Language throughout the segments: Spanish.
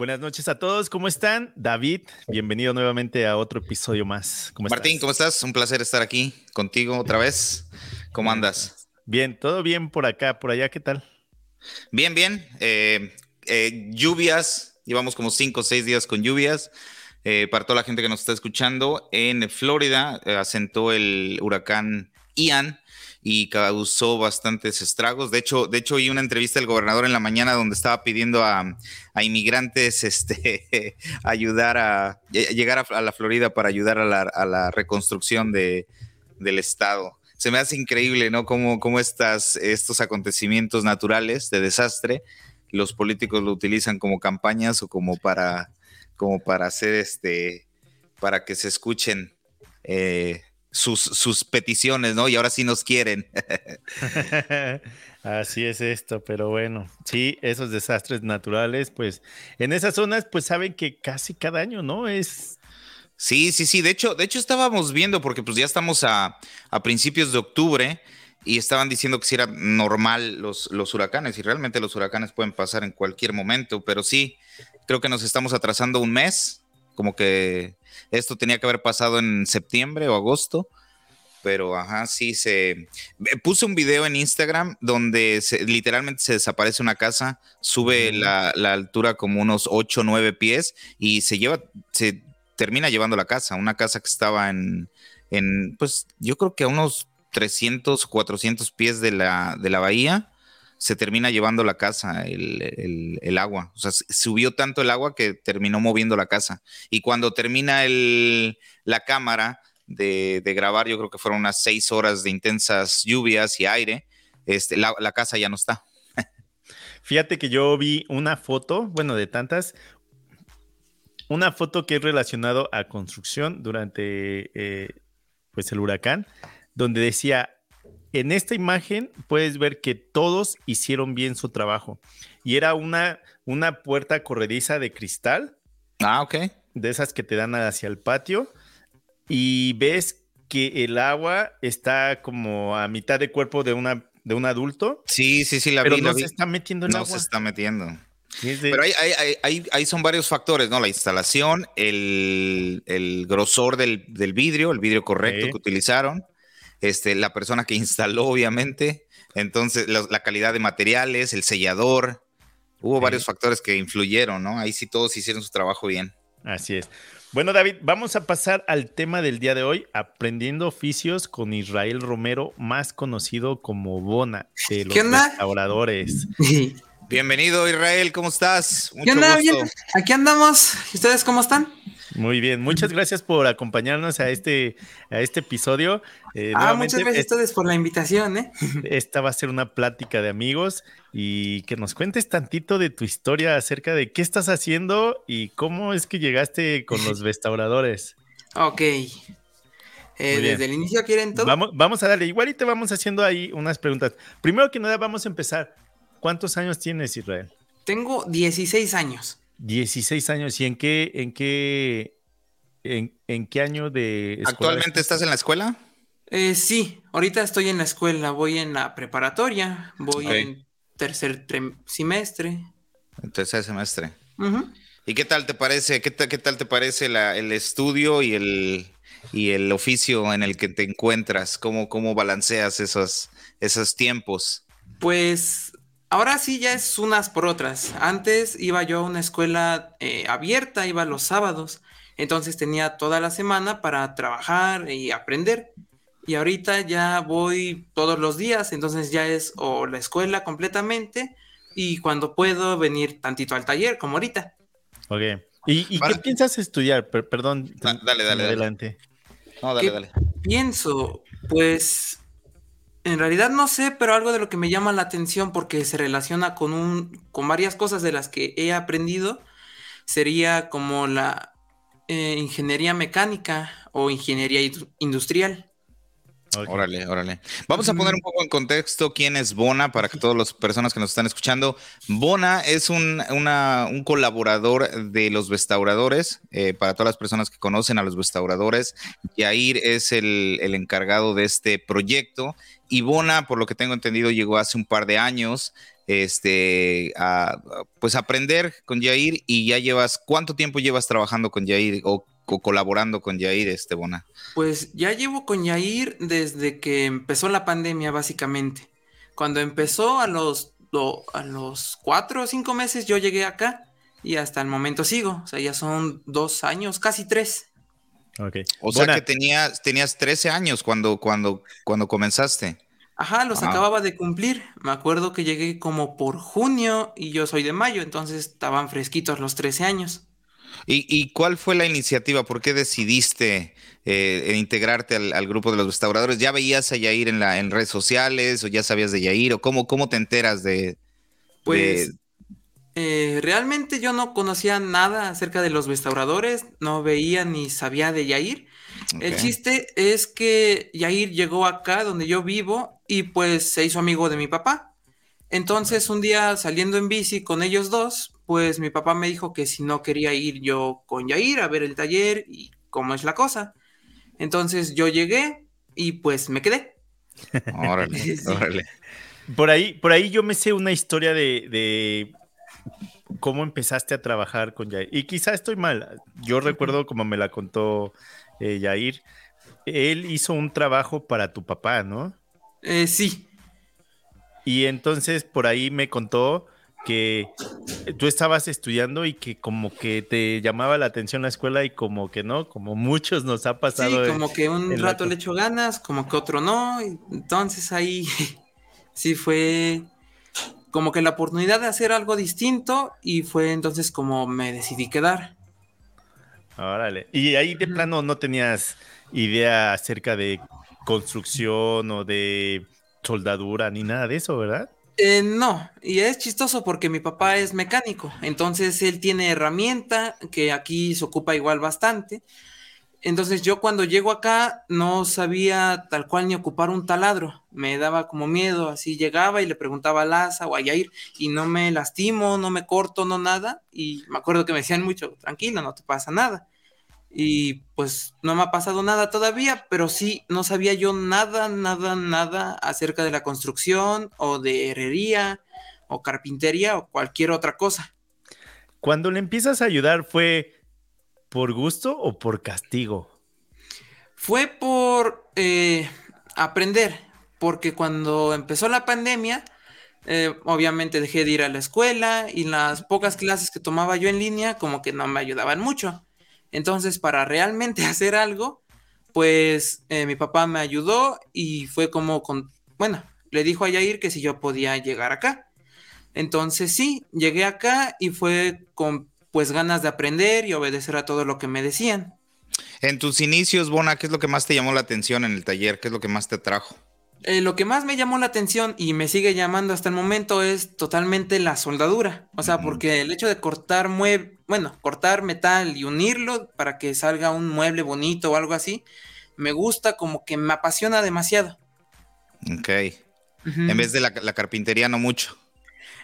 Buenas noches a todos, ¿cómo están? David, bienvenido nuevamente a otro episodio más. Martín, ¿cómo estás? Un placer estar aquí contigo otra vez. ¿Cómo andas? Bien, todo bien por acá, por allá, ¿qué tal? Bien, bien. Eh, eh, lluvias, llevamos como cinco o seis días con lluvias. Eh, para toda la gente que nos está escuchando, en Florida asentó el huracán Ian y causó bastantes estragos. De hecho, de hecho, oí una entrevista del gobernador en la mañana donde estaba pidiendo a, inmigrantes este, ayudar a llegar a, la Florida para ayudar a la, reconstrucción de, del estado. Se me hace increíble, ¿no? Cómo, cómo estas, estos acontecimientos naturales de desastre, los políticos lo utilizan como campañas o como para, como para hacer este, para que se escuchen eh, sus, peticiones, ¿no? Y ahora sí nos quieren. Así es esto, pero bueno, sí, esos desastres naturales, pues en esas zonas, pues saben que casi cada año, ¿no? Es... Sí, sí, sí, de hecho, de hecho estábamos viendo, porque pues ya estamos a, principios de octubre y estaban diciendo que si era normal los, los huracanes y realmente los huracanes pueden pasar en cualquier momento, pero sí, creo que nos estamos atrasando un mes, como que esto tenía que haber pasado en septiembre o agosto, pero ajá, sí se... Eh, puse un video en Instagram donde literalmente se desaparece una casa, sube la, altura como unos 8 o 9 pies y se lleva, se termina llevando la casa, una casa que estaba en, en pues yo creo que a unos 300 o 400 pies de la, de la bahía se termina llevando la casa, el, agua. O sea, subió tanto el agua que terminó moviendo la casa. Y cuando termina el, la cámara de, grabar, yo creo que fueron unas seis horas de intensas lluvias y aire, este, la, casa ya no está. Fíjate que yo vi una foto, bueno, de tantas, una foto que es relacionado a construcción durante eh, pues el huracán, donde decía en esta imagen puedes ver que todos hicieron bien su trabajo. Y era una, una puerta corrediza de cristal. Ah, ok. De esas que te dan hacia el patio. Y ves que el agua está como a mitad de cuerpo de, una, de un adulto. Sí, sí, sí, la pero vi. no se está metiendo en no agua. No se está metiendo. Pero ahí, son varios factores, ¿no? La instalación, el, grosor del, vidrio, el vidrio correcto que utilizaron, este, la persona que instaló, obviamente, entonces la, calidad de materiales, el sellador, hubo varios factores que influyeron, ¿no? Ahí sí todos hicieron su trabajo bien. Así es. Bueno, David, vamos a pasar al tema del día de hoy, aprendiendo oficios con Israel Romero, más conocido como Bona, de los restauradores. Bienvenido, Israel, ¿cómo estás? Mucho ¿Qué onda? Bien, aquí andamos. ¿Y ustedes cómo están? Muy bien, muchas gracias por acompañarnos a este, a este episodio. Eh, ah, muchas gracias a ustedes por la invitación. ¿eh? Esta va a ser una plática de amigos y que nos cuentes tantito de tu historia acerca de qué estás haciendo y cómo es que llegaste con los restauradores. Ok. Eh, desde el inicio quieren todo. Vamos, vamos a darle, igual y te vamos haciendo ahí unas preguntas. Primero que nada, vamos a empezar. ¿Cuántos años tienes, Israel? Tengo 16 años. 16 años. ¿Y en qué, en qué, en, qué año de ¿Actualmente estás? en la escuela? Eh, sí, ahorita estoy en la escuela, voy en la preparatoria, voy en tercer semestre. En tercer semestre. ¿Y qué tal te parece, qué, qué tal te parece el estudio y el, y el oficio en el que te encuentras? ¿Cómo, cómo balanceas esos, esos tiempos? Pues Ahora sí ya es unas por otras. Antes iba yo a una escuela eh, abierta, iba los sábados, entonces tenía toda la semana para trabajar y aprender. Y ahorita ya voy todos los días, entonces ya es o la escuela completamente y cuando puedo venir tantito al taller, como ahorita. Ok. ¿Y, qué piensas estudiar? perdón. dale, dale. Adelante. No, dale, dale. Pienso, pues en realidad no sé, pero algo de lo que me llama la atención porque se relaciona con un, con varias cosas de las que he aprendido, sería como la eh, ingeniería mecánica o ingeniería industrial. Órale, órale. Vamos a poner un poco en contexto quién es Bona para que todas las personas que nos están escuchando. Bona es un, colaborador de los restauradores. Eh, para todas las personas que conocen a los restauradores, Yair es el, el encargado de este proyecto y Bona, por lo que tengo entendido, llegó hace un par de años. este, a, pues aprender con Yair y ya llevas, ¿cuánto tiempo llevas trabajando con Yair o, colaborando con Yair, este Bona? Pues ya llevo con Yair desde que empezó la pandemia, básicamente. Cuando empezó a los, a los cuatro o cinco meses yo llegué acá y hasta el momento sigo. O sea, ya son dos años, casi tres. Okay. O sea que tenías, tenías 13 años cuando, cuando, cuando comenzaste. Ajá, los acababa de cumplir. Me acuerdo que llegué como por junio y yo soy de mayo, entonces estaban fresquitos los 13 años. ¿Y, cuál fue la iniciativa? ¿Por qué decidiste eh, integrarte al, grupo de los restauradores? ¿Ya veías a Yair en, la, en redes sociales o ya sabías de Yair? ¿O cómo, cómo te enteras de, pues, eh, realmente yo no conocía nada acerca de los restauradores, no veía ni sabía de Yair. El chiste es que Yair llegó acá donde yo vivo y pues se hizo amigo de mi papá. Entonces un día saliendo en bici con ellos dos, pues mi papá me dijo que si no quería ir yo con Yair a ver el taller y cómo es la cosa. Entonces yo llegué y pues me quedé. Órale, órale. Por ahí, por ahí yo me sé una historia de cómo empezaste a trabajar con Yair. Y quizá estoy mal. Yo recuerdo como me la contó eh, Yair. Él hizo un trabajo para tu papá, ¿no? Eh, sí. Y entonces por ahí me contó que tú estabas estudiando y que como que te llamaba la atención la escuela y como que no, como muchos nos ha pasado. Sí, como que un rato le echo ganas, como que otro no. Entonces ahí sí fue como que la oportunidad de hacer algo distinto y fue entonces como me decidí quedar. Órale. Y ahí de plano no tenías idea acerca de construcción o de soldadura ni nada de eso, ¿verdad? Eh, no, y es chistoso porque mi papá es mecánico, entonces él tiene herramienta que aquí se ocupa igual bastante, entonces yo cuando llego acá no sabía tal cual ni ocupar un taladro, me daba como miedo, así llegaba y le preguntaba a Laza o a Yair y no me lastimo, no me corto, no nada, y me acuerdo que me decían mucho, tranquilo, no te pasa nada. Y pues no me ha pasado nada todavía, pero sí, no sabía yo nada, nada, nada acerca de la construcción o de herrería o carpintería o cualquier otra cosa. Cuando le empiezas a ayudar fue ¿Por gusto o por castigo? Fue por eh, aprender, porque cuando empezó la pandemia, eh, obviamente dejé de ir a la escuela y las pocas clases que tomaba yo en línea como que no me ayudaban mucho. Entonces, para realmente hacer algo, pues eh, mi papá me ayudó y fue como con, bueno, le dijo a Yair que si yo podía llegar acá. Entonces sí, llegué acá y fue con pues ganas de aprender y obedecer a todo lo que me decían. En tus inicios, Bona, ¿qué es lo que más te llamó la atención en el taller? ¿Qué es lo que más te atrajo? Eh, lo que más me llamó la atención y me sigue llamando hasta el momento es totalmente la soldadura. O sea, porque el hecho de cortar mueble, bueno, cortar metal y unirlo para que salga un mueble bonito o algo así, me gusta como que me apasiona demasiado. Ok. En vez de la, la carpintería, no mucho.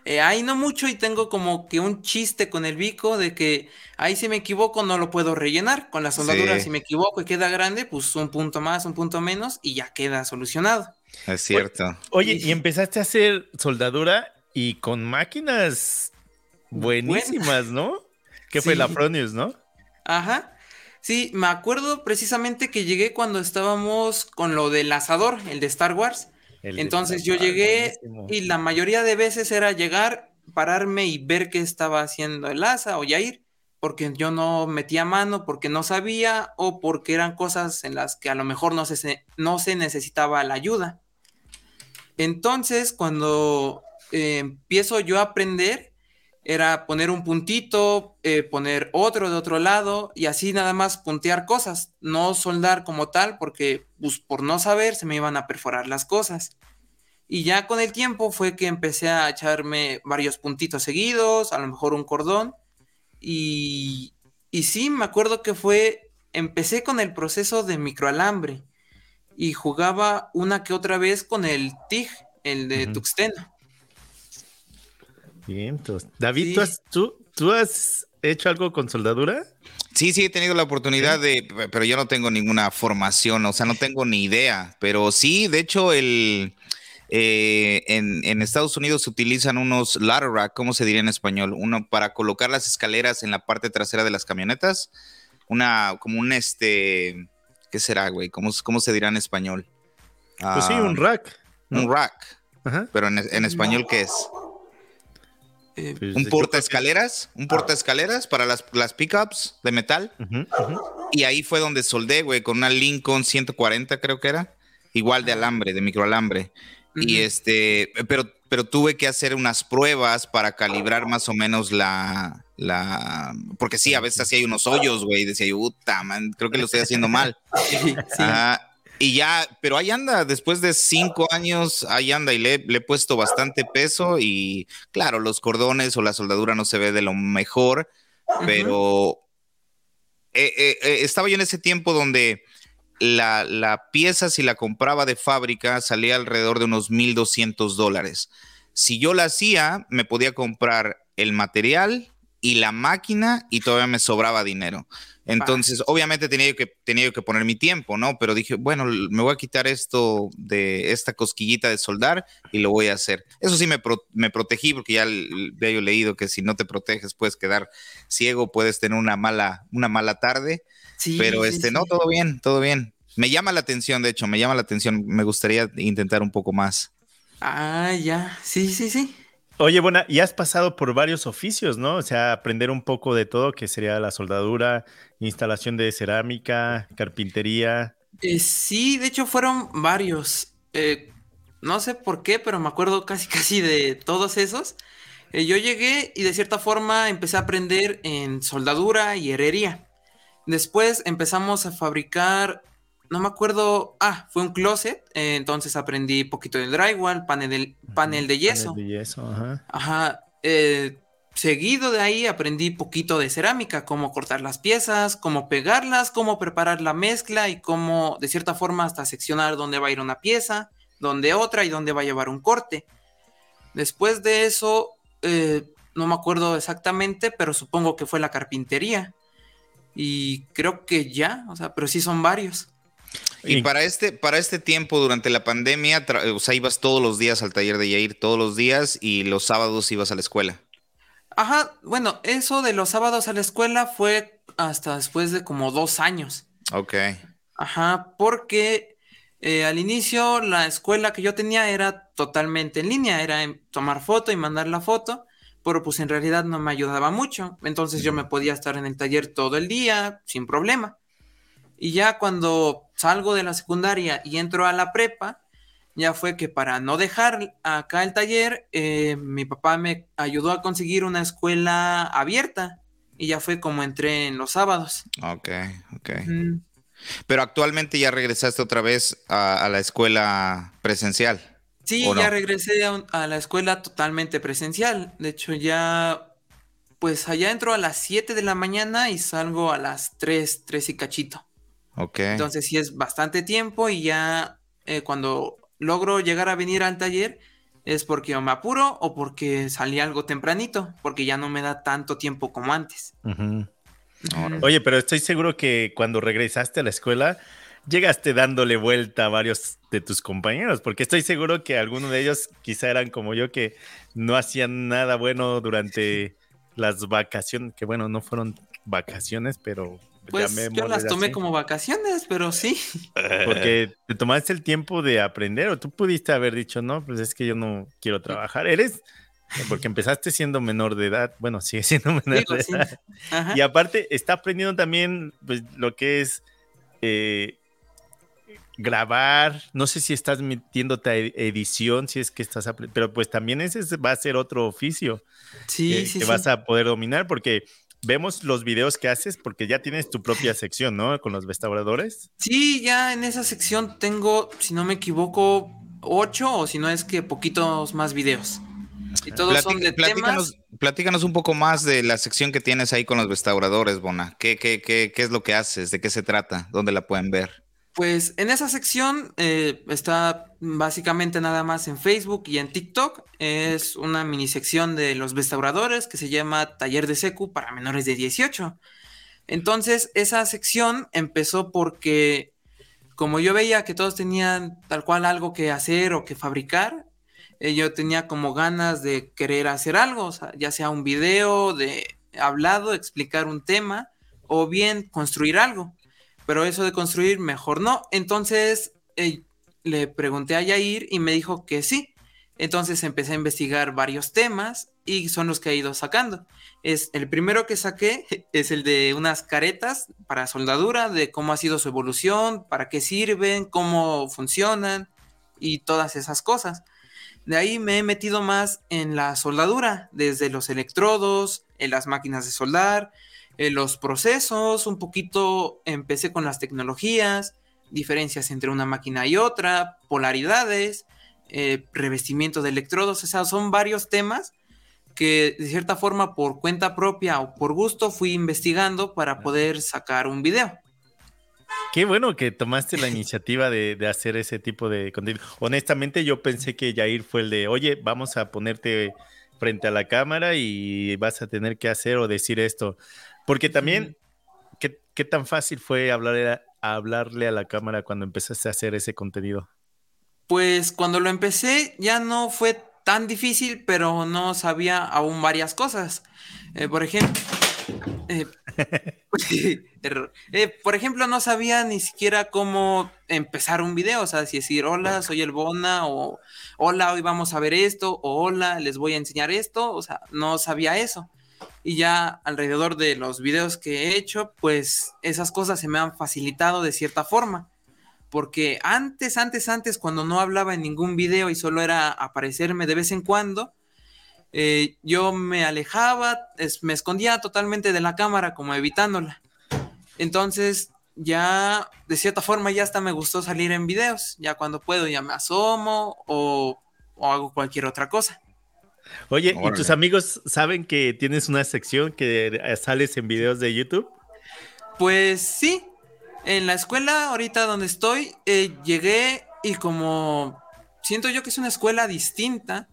Eh, ahí no mucho y tengo como que un chiste con el bico de que ahí si me equivoco no lo puedo rellenar. Con la soldadura si me equivoco y queda grande, pues un punto más, un punto menos y ya queda solucionado. Es cierto. Oye, y empezaste a hacer soldadura y con máquinas buenísimas, ¿no? Que fue la Fronius, ¿no? Ajá. Sí, me acuerdo precisamente que llegué cuando estábamos con lo del asador, el de Star Wars. Entonces yo llegué y la mayoría de veces era llegar, pararme y ver qué estaba haciendo el asa o Yair, porque yo no metía mano, porque no sabía o porque eran cosas en las que a lo mejor no se, no se necesitaba la ayuda. Entonces cuando eh, empiezo yo a aprender, era poner un puntito, eh, poner otro de otro lado y así nada más puntear cosas, no soldar como tal porque pues, por no saber se me iban a perforar las cosas. Y ya con el tiempo fue que empecé a echarme varios puntitos seguidos, a lo mejor un cordón. Y, y sí, me acuerdo que fue, empecé con el proceso de microalambre y jugaba una que otra vez con el TIG, el de tuxteno. Bien, David, ¿tú, ¿tú, has, hecho algo con soldadura? Sí, sí, he tenido la oportunidad de, pero yo no tengo ninguna formación, o sea, no tengo ni idea, pero sí, de hecho, el, eh, en, Estados Unidos se utilizan unos ladder rack, ¿cómo se diría en español? Uno para colocar las escaleras en la parte trasera de las camionetas. Una, como un este, ¿qué será, güey? ¿Cómo, cómo se dirá en español? Pues sí, un ah, rack. Un rack. Pero en, español, ¿qué es? Eh, pues, un porta escaleras, un porta escaleras para las, las pickups de metal. Y ahí fue donde soldé, güey, con una Lincoln 140, creo que era. Igual de alambre, de microalambre. Y este, pero, pero tuve que hacer unas pruebas para calibrar más o menos la, la, porque sí, a veces así hay unos hoyos, güey, decía yo, puta, man, creo que lo estoy haciendo mal. y ya, pero ahí anda, después de cinco años, ahí anda y le, he puesto bastante peso y claro, los cordones o la soldadura no se ve de lo mejor, pero eh, eh, eh, estaba yo en ese tiempo donde la, la, pieza, si la compraba de fábrica, salía alrededor de unos 1.200 dólares. Si yo la hacía, me podía comprar el material y la máquina y todavía me sobraba dinero. Entonces, obviamente tenía que, tenía que poner mi tiempo, ¿no? Pero dije, bueno, me voy a quitar esto de esta cosquillita de soldar y lo voy a hacer. Eso sí me, me protegí porque ya había leído que si no te proteges puedes quedar ciego, puedes tener una mala, una mala tarde. Pero este, no, todo bien, todo bien. Me llama la atención, de hecho, me llama la atención. Me gustaría intentar un poco más. Ah, ya. Sí, sí, sí. Oye, bueno, y has pasado por varios oficios, ¿no? O sea, aprender un poco de todo, que sería la soldadura, instalación de cerámica, carpintería. Eh, sí, de hecho fueron varios. Eh, no sé por qué, pero me acuerdo casi casi de todos esos. Eh, yo llegué y de cierta forma empecé a aprender en soldadura y herrería. Después empezamos a fabricar no me acuerdo, ah, fue un closet, eh, entonces aprendí poquito de drywall, panel, de, panel de yeso. Panel de yeso, ajá. Ajá, eh, seguido de ahí aprendí poquito de cerámica, cómo cortar las piezas, cómo pegarlas, cómo preparar la mezcla y cómo, de cierta forma, hasta seccionar dónde va a ir una pieza, dónde otra y dónde va a llevar un corte. Después de eso, eh, no me acuerdo exactamente, pero supongo que fue la carpintería. Y creo que ya, o sea, pero sí son varios. Y, para este, para este tiempo, durante la pandemia, o sea, ibas todos los días al taller de Yair, todos los días, y los sábados ibas a la escuela. Ajá, bueno, eso de los sábados a la escuela fue hasta después de como dos años. Ok. Ajá, porque eh, al inicio la escuela que yo tenía era totalmente en línea, era tomar foto y mandar la foto, pero pues en realidad no me ayudaba mucho. Entonces yo me podía estar en el taller todo el día sin problema. Y ya cuando salgo de la secundaria y entro a la prepa, ya fue que para no dejar acá el taller, eh, mi papá me ayudó a conseguir una escuela abierta y ya fue como entré en los sábados. Ok, ok. Pero actualmente ya regresaste otra vez a, la escuela presencial. Sí, ya regresé a, la escuela totalmente presencial. De hecho, ya, pues allá entro a las 7 de la mañana y salgo a las 3, 3 y cachito. Entonces sí es bastante tiempo y ya eh, cuando logro llegar a venir al taller es porque me apuro o porque salí algo tempranito, porque ya no me da tanto tiempo como antes. Oye, pero estoy seguro que cuando regresaste a la escuela llegaste dándole vuelta a varios de tus compañeros, porque estoy seguro que algunos de ellos quizá eran como yo que no hacían nada bueno durante las vacaciones, que bueno, no fueron vacaciones, pero pues yo las tomé como vacaciones, pero sí. Porque te tomaste el tiempo de aprender o tú pudiste haber dicho, no, pues es que yo no quiero trabajar. Eres, porque empezaste siendo menor de edad, bueno, sigue siendo menor de edad. Y aparte está aprendiendo también pues, lo que es eh, grabar, no sé si estás metiéndote a edición, si es que estás, pero pues también ese va a ser otro oficio. Sí, que, sí, que vas a poder dominar porque vemos los videos que haces porque ya tienes tu propia sección, ¿no? Con los restauradores. Sí, ya en esa sección tengo, si no me equivoco, ocho o si no es que poquitos más videos. Y todos son de platícanos, temas. platícanos un poco más de la sección que tienes ahí con los restauradores, Bona. ¿Qué, qué, qué, qué es lo que haces? ¿De qué se trata? ¿Dónde la pueden ver? Pues en esa sección eh, está básicamente nada más en Facebook y en TikTok. Es una mini sección de los restauradores que se llama Taller de Secu para menores de 18. Entonces, esa sección empezó porque como yo veía que todos tenían tal cual algo que hacer o que fabricar, eh, yo tenía como ganas de querer hacer algo, ya sea un video de hablado, explicar un tema o bien construir algo. Pero eso de construir mejor no. Entonces eh, le pregunté a Yair y me dijo que sí. Entonces empecé a investigar varios temas y son los que he ido sacando. Es el primero que saqué es el de unas caretas para soldadura, de cómo ha sido su evolución, para qué sirven, cómo funcionan y todas esas cosas. De ahí me he metido más en la soldadura, desde los electrodos, en las máquinas de soldar, los procesos, un poquito empecé con las tecnologías, diferencias entre una máquina y otra, polaridades, eh, revestimiento de electrodos, o sea, son varios temas que de cierta forma por cuenta propia o por gusto fui investigando para poder sacar un video. Qué bueno que tomaste la iniciativa de, hacer ese tipo de contenido. Honestamente, yo pensé que Jair fue el de, oye, vamos a ponerte frente a la cámara y vas a tener que hacer o decir esto. Porque también, ¿qué, tan fácil fue hablarle a, hablarle a la cámara cuando empezaste a hacer ese contenido? Pues cuando lo empecé ya no fue tan difícil, pero no sabía aún varias cosas. Eh, por ejemplo, eh, eh, por ejemplo, no sabía ni siquiera cómo empezar un video, o sea, si decir hola, soy el Bona, o hola, hoy vamos a ver esto, o hola, les voy a enseñar esto, o sea, no sabía eso. Y ya alrededor de los videos que he hecho, pues esas cosas se me han facilitado de cierta forma. Porque antes, antes, antes, cuando no hablaba en ningún video y solo era aparecerme de vez en cuando, eh, yo me alejaba, me escondía totalmente de la cámara, como evitándola. Entonces, ya de cierta forma ya hasta me gustó salir en videos. Ya cuando puedo ya me asomo o, hago cualquier otra cosa. Oye, ¿y tus amigos saben que tienes una sección que sales en videos de YouTube? Pues sí. En la escuela, ahorita donde estoy, eh, llegué y como siento yo que es una escuela distinta,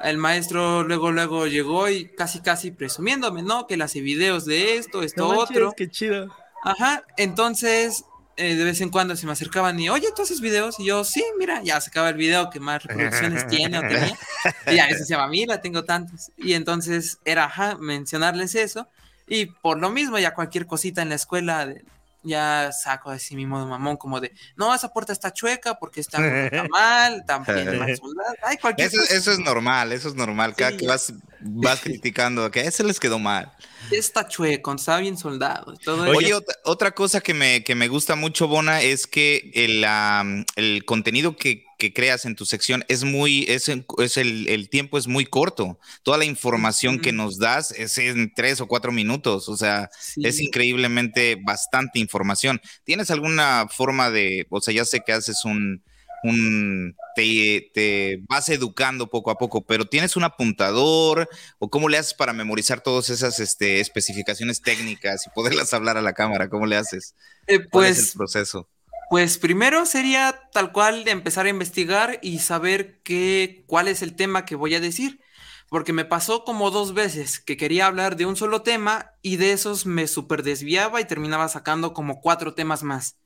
el maestro luego, luego llegó y casi, casi presumiéndome, ¿no? Que le hace videos de esto, esto, otro. Qué chido. Ajá, entonces eh, de vez en cuando se me acercaban y, oye, ¿tú haces videos? Y yo, sí, mira, ya sacaba el video que más reproducciones tiene o tenía. Y a veces se llama, mira, tengo tantos. Y entonces era, ajá, mencionarles eso. Y por lo mismo, ya cualquier cosita en la escuela, de, ya saco así mi modo mamón, como de, no, esa puerta está chueca porque está, mal, bien mal Ay, eso, eso, es normal, eso es normal. Cada que vas, vas criticando, que ese les quedó mal. Está chueco, está bien soldado. Oye, otra, cosa que me, que me gusta mucho, Bona, es que el, el contenido que, que, creas en tu sección es muy, es, es el, el, tiempo es muy corto. Toda la información que nos das es en tres o cuatro minutos. O sea, es increíblemente bastante información. ¿Tienes alguna forma de, o sea, ya sé que haces un, un te, vas educando poco a poco, pero ¿tienes un apuntador o cómo le haces para memorizar todas esas este, especificaciones técnicas y poderlas hablar a la cámara? ¿Cómo le haces? Eh, pues, es el proceso? Pues primero sería tal cual de empezar a investigar y saber qué, cuál es el tema que voy a decir. Porque me pasó como dos veces que quería hablar de un solo tema y de esos me super desviaba y terminaba sacando como cuatro temas más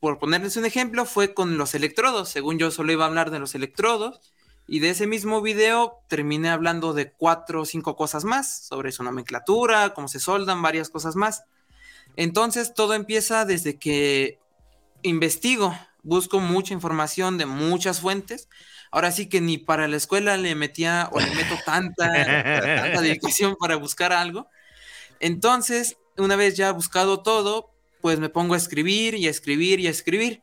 por ponerles un ejemplo, fue con los electrodos. Según yo solo iba a hablar de los electrodos. Y de ese mismo video terminé hablando de cuatro o cinco cosas más, sobre su nomenclatura, cómo se soldan, varias cosas más. Entonces todo empieza desde que investigo, busco mucha información de muchas fuentes. Ahora sí que ni para la escuela le metía o le meto tanta, tanta dedicación para buscar algo. Entonces, una vez ya buscado todo, pues me pongo a escribir y a escribir y a escribir.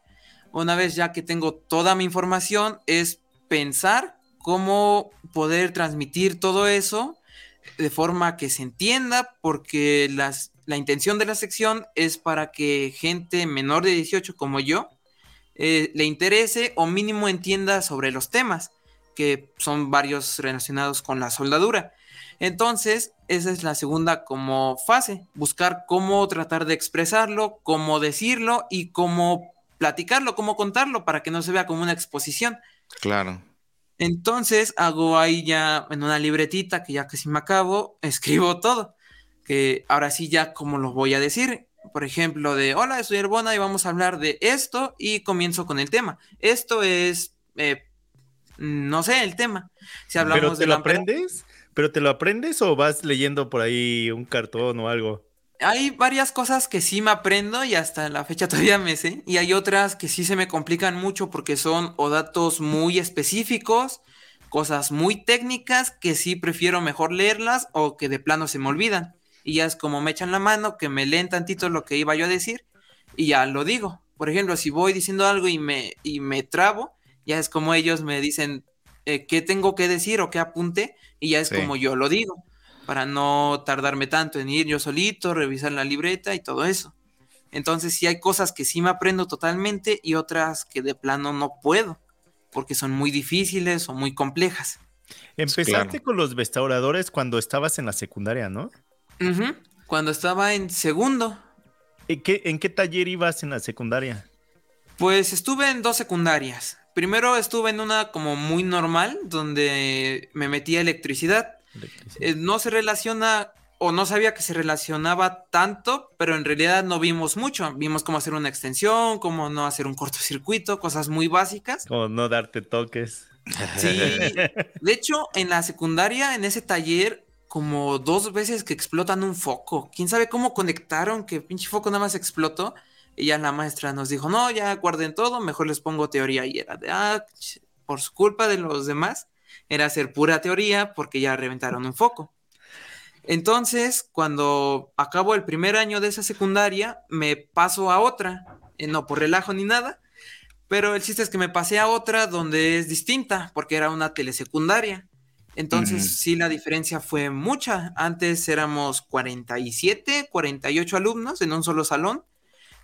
Una vez ya que tengo toda mi información, es pensar cómo poder transmitir todo eso de forma que se entienda, porque las, la intención de la sección es para que gente menor de 18 como yo eh, le interese o mínimo entienda sobre los temas, que son varios relacionados con la soldadura. Entonces, esa es la segunda como fase, buscar cómo tratar de expresarlo, cómo decirlo y cómo platicarlo, cómo contarlo para que no se vea como una exposición. Claro. Entonces hago ahí ya en una libretita que ya casi me acabo, escribo todo, que ahora sí ya como lo voy a decir, por ejemplo, de hola, soy Herbona y vamos a hablar de esto y comienzo con el tema. Esto es, eh, no sé, el tema. Si hablamos ¿Pero te de lo aprendes? ¿Pero te lo aprendes o vas leyendo por ahí un cartón o algo? Hay varias cosas que sí me aprendo y hasta la fecha todavía me sé. Y hay otras que sí se me complican mucho porque son o datos muy específicos, cosas muy técnicas que sí prefiero mejor leerlas o que de plano se me olvidan. Y ya es como me echan la mano, que me leen tantito lo que iba yo a decir y ya lo digo. Por ejemplo, si voy diciendo algo y me, y me trabo, ya es como ellos me dicen eh, qué tengo que decir o qué apunte y ya es como yo lo digo para no tardarme tanto en ir yo solito, revisar la libreta y todo eso. Entonces sí hay cosas que sí me aprendo totalmente y otras que de plano no puedo, porque son muy difíciles o muy complejas. Empezaste con los restauradores cuando estabas en la secundaria, ¿no? Cuando estaba en segundo. ¿En qué, ¿En qué taller ibas en la secundaria? Pues estuve en dos secundarias. Primero estuve en una como muy normal, donde me metí a electricidad eh, no se relaciona o no sabía que se relacionaba tanto, pero en realidad no vimos mucho. Vimos cómo hacer una extensión, cómo no hacer un cortocircuito, cosas muy básicas. Como no darte toques. Sí, de hecho, en la secundaria, en ese taller, como dos veces que explotan un foco. ¿Quién sabe cómo conectaron que pinche foco nada más explotó? Y ya la maestra nos dijo, no, ya guarden todo, mejor les pongo teoría. Y era de, ah, por su culpa de los demás era hacer pura teoría porque ya reventaron un foco. Entonces, cuando acabo el primer año de esa secundaria, me paso a otra, eh, no por relajo ni nada, pero el chiste es que me pasé a otra donde es distinta, porque era una telesecundaria. Entonces, sí, la diferencia fue mucha. Antes éramos 47, 48 alumnos en un solo salón,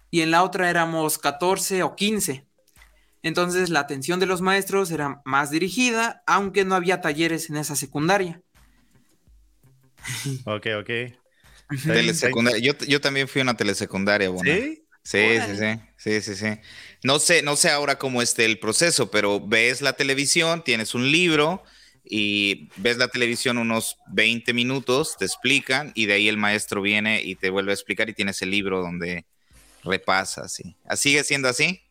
y en la otra éramos 14 o 15. Entonces la atención de los maestros era más dirigida, aunque no había talleres en esa secundaria. Ok, ok. Telesecundaria. Yo, yo también fui a una telesecundaria, bueno. ¿Sí? Sí, sí, sí, sí, sí, No sé, no sé ahora cómo esté el proceso, pero ves la televisión, tienes un libro y ves la televisión unos 20 minutos, te explican y de ahí el maestro viene y te vuelve a explicar y tienes el libro donde repasas. ¿sí? ¿Sigue siendo así?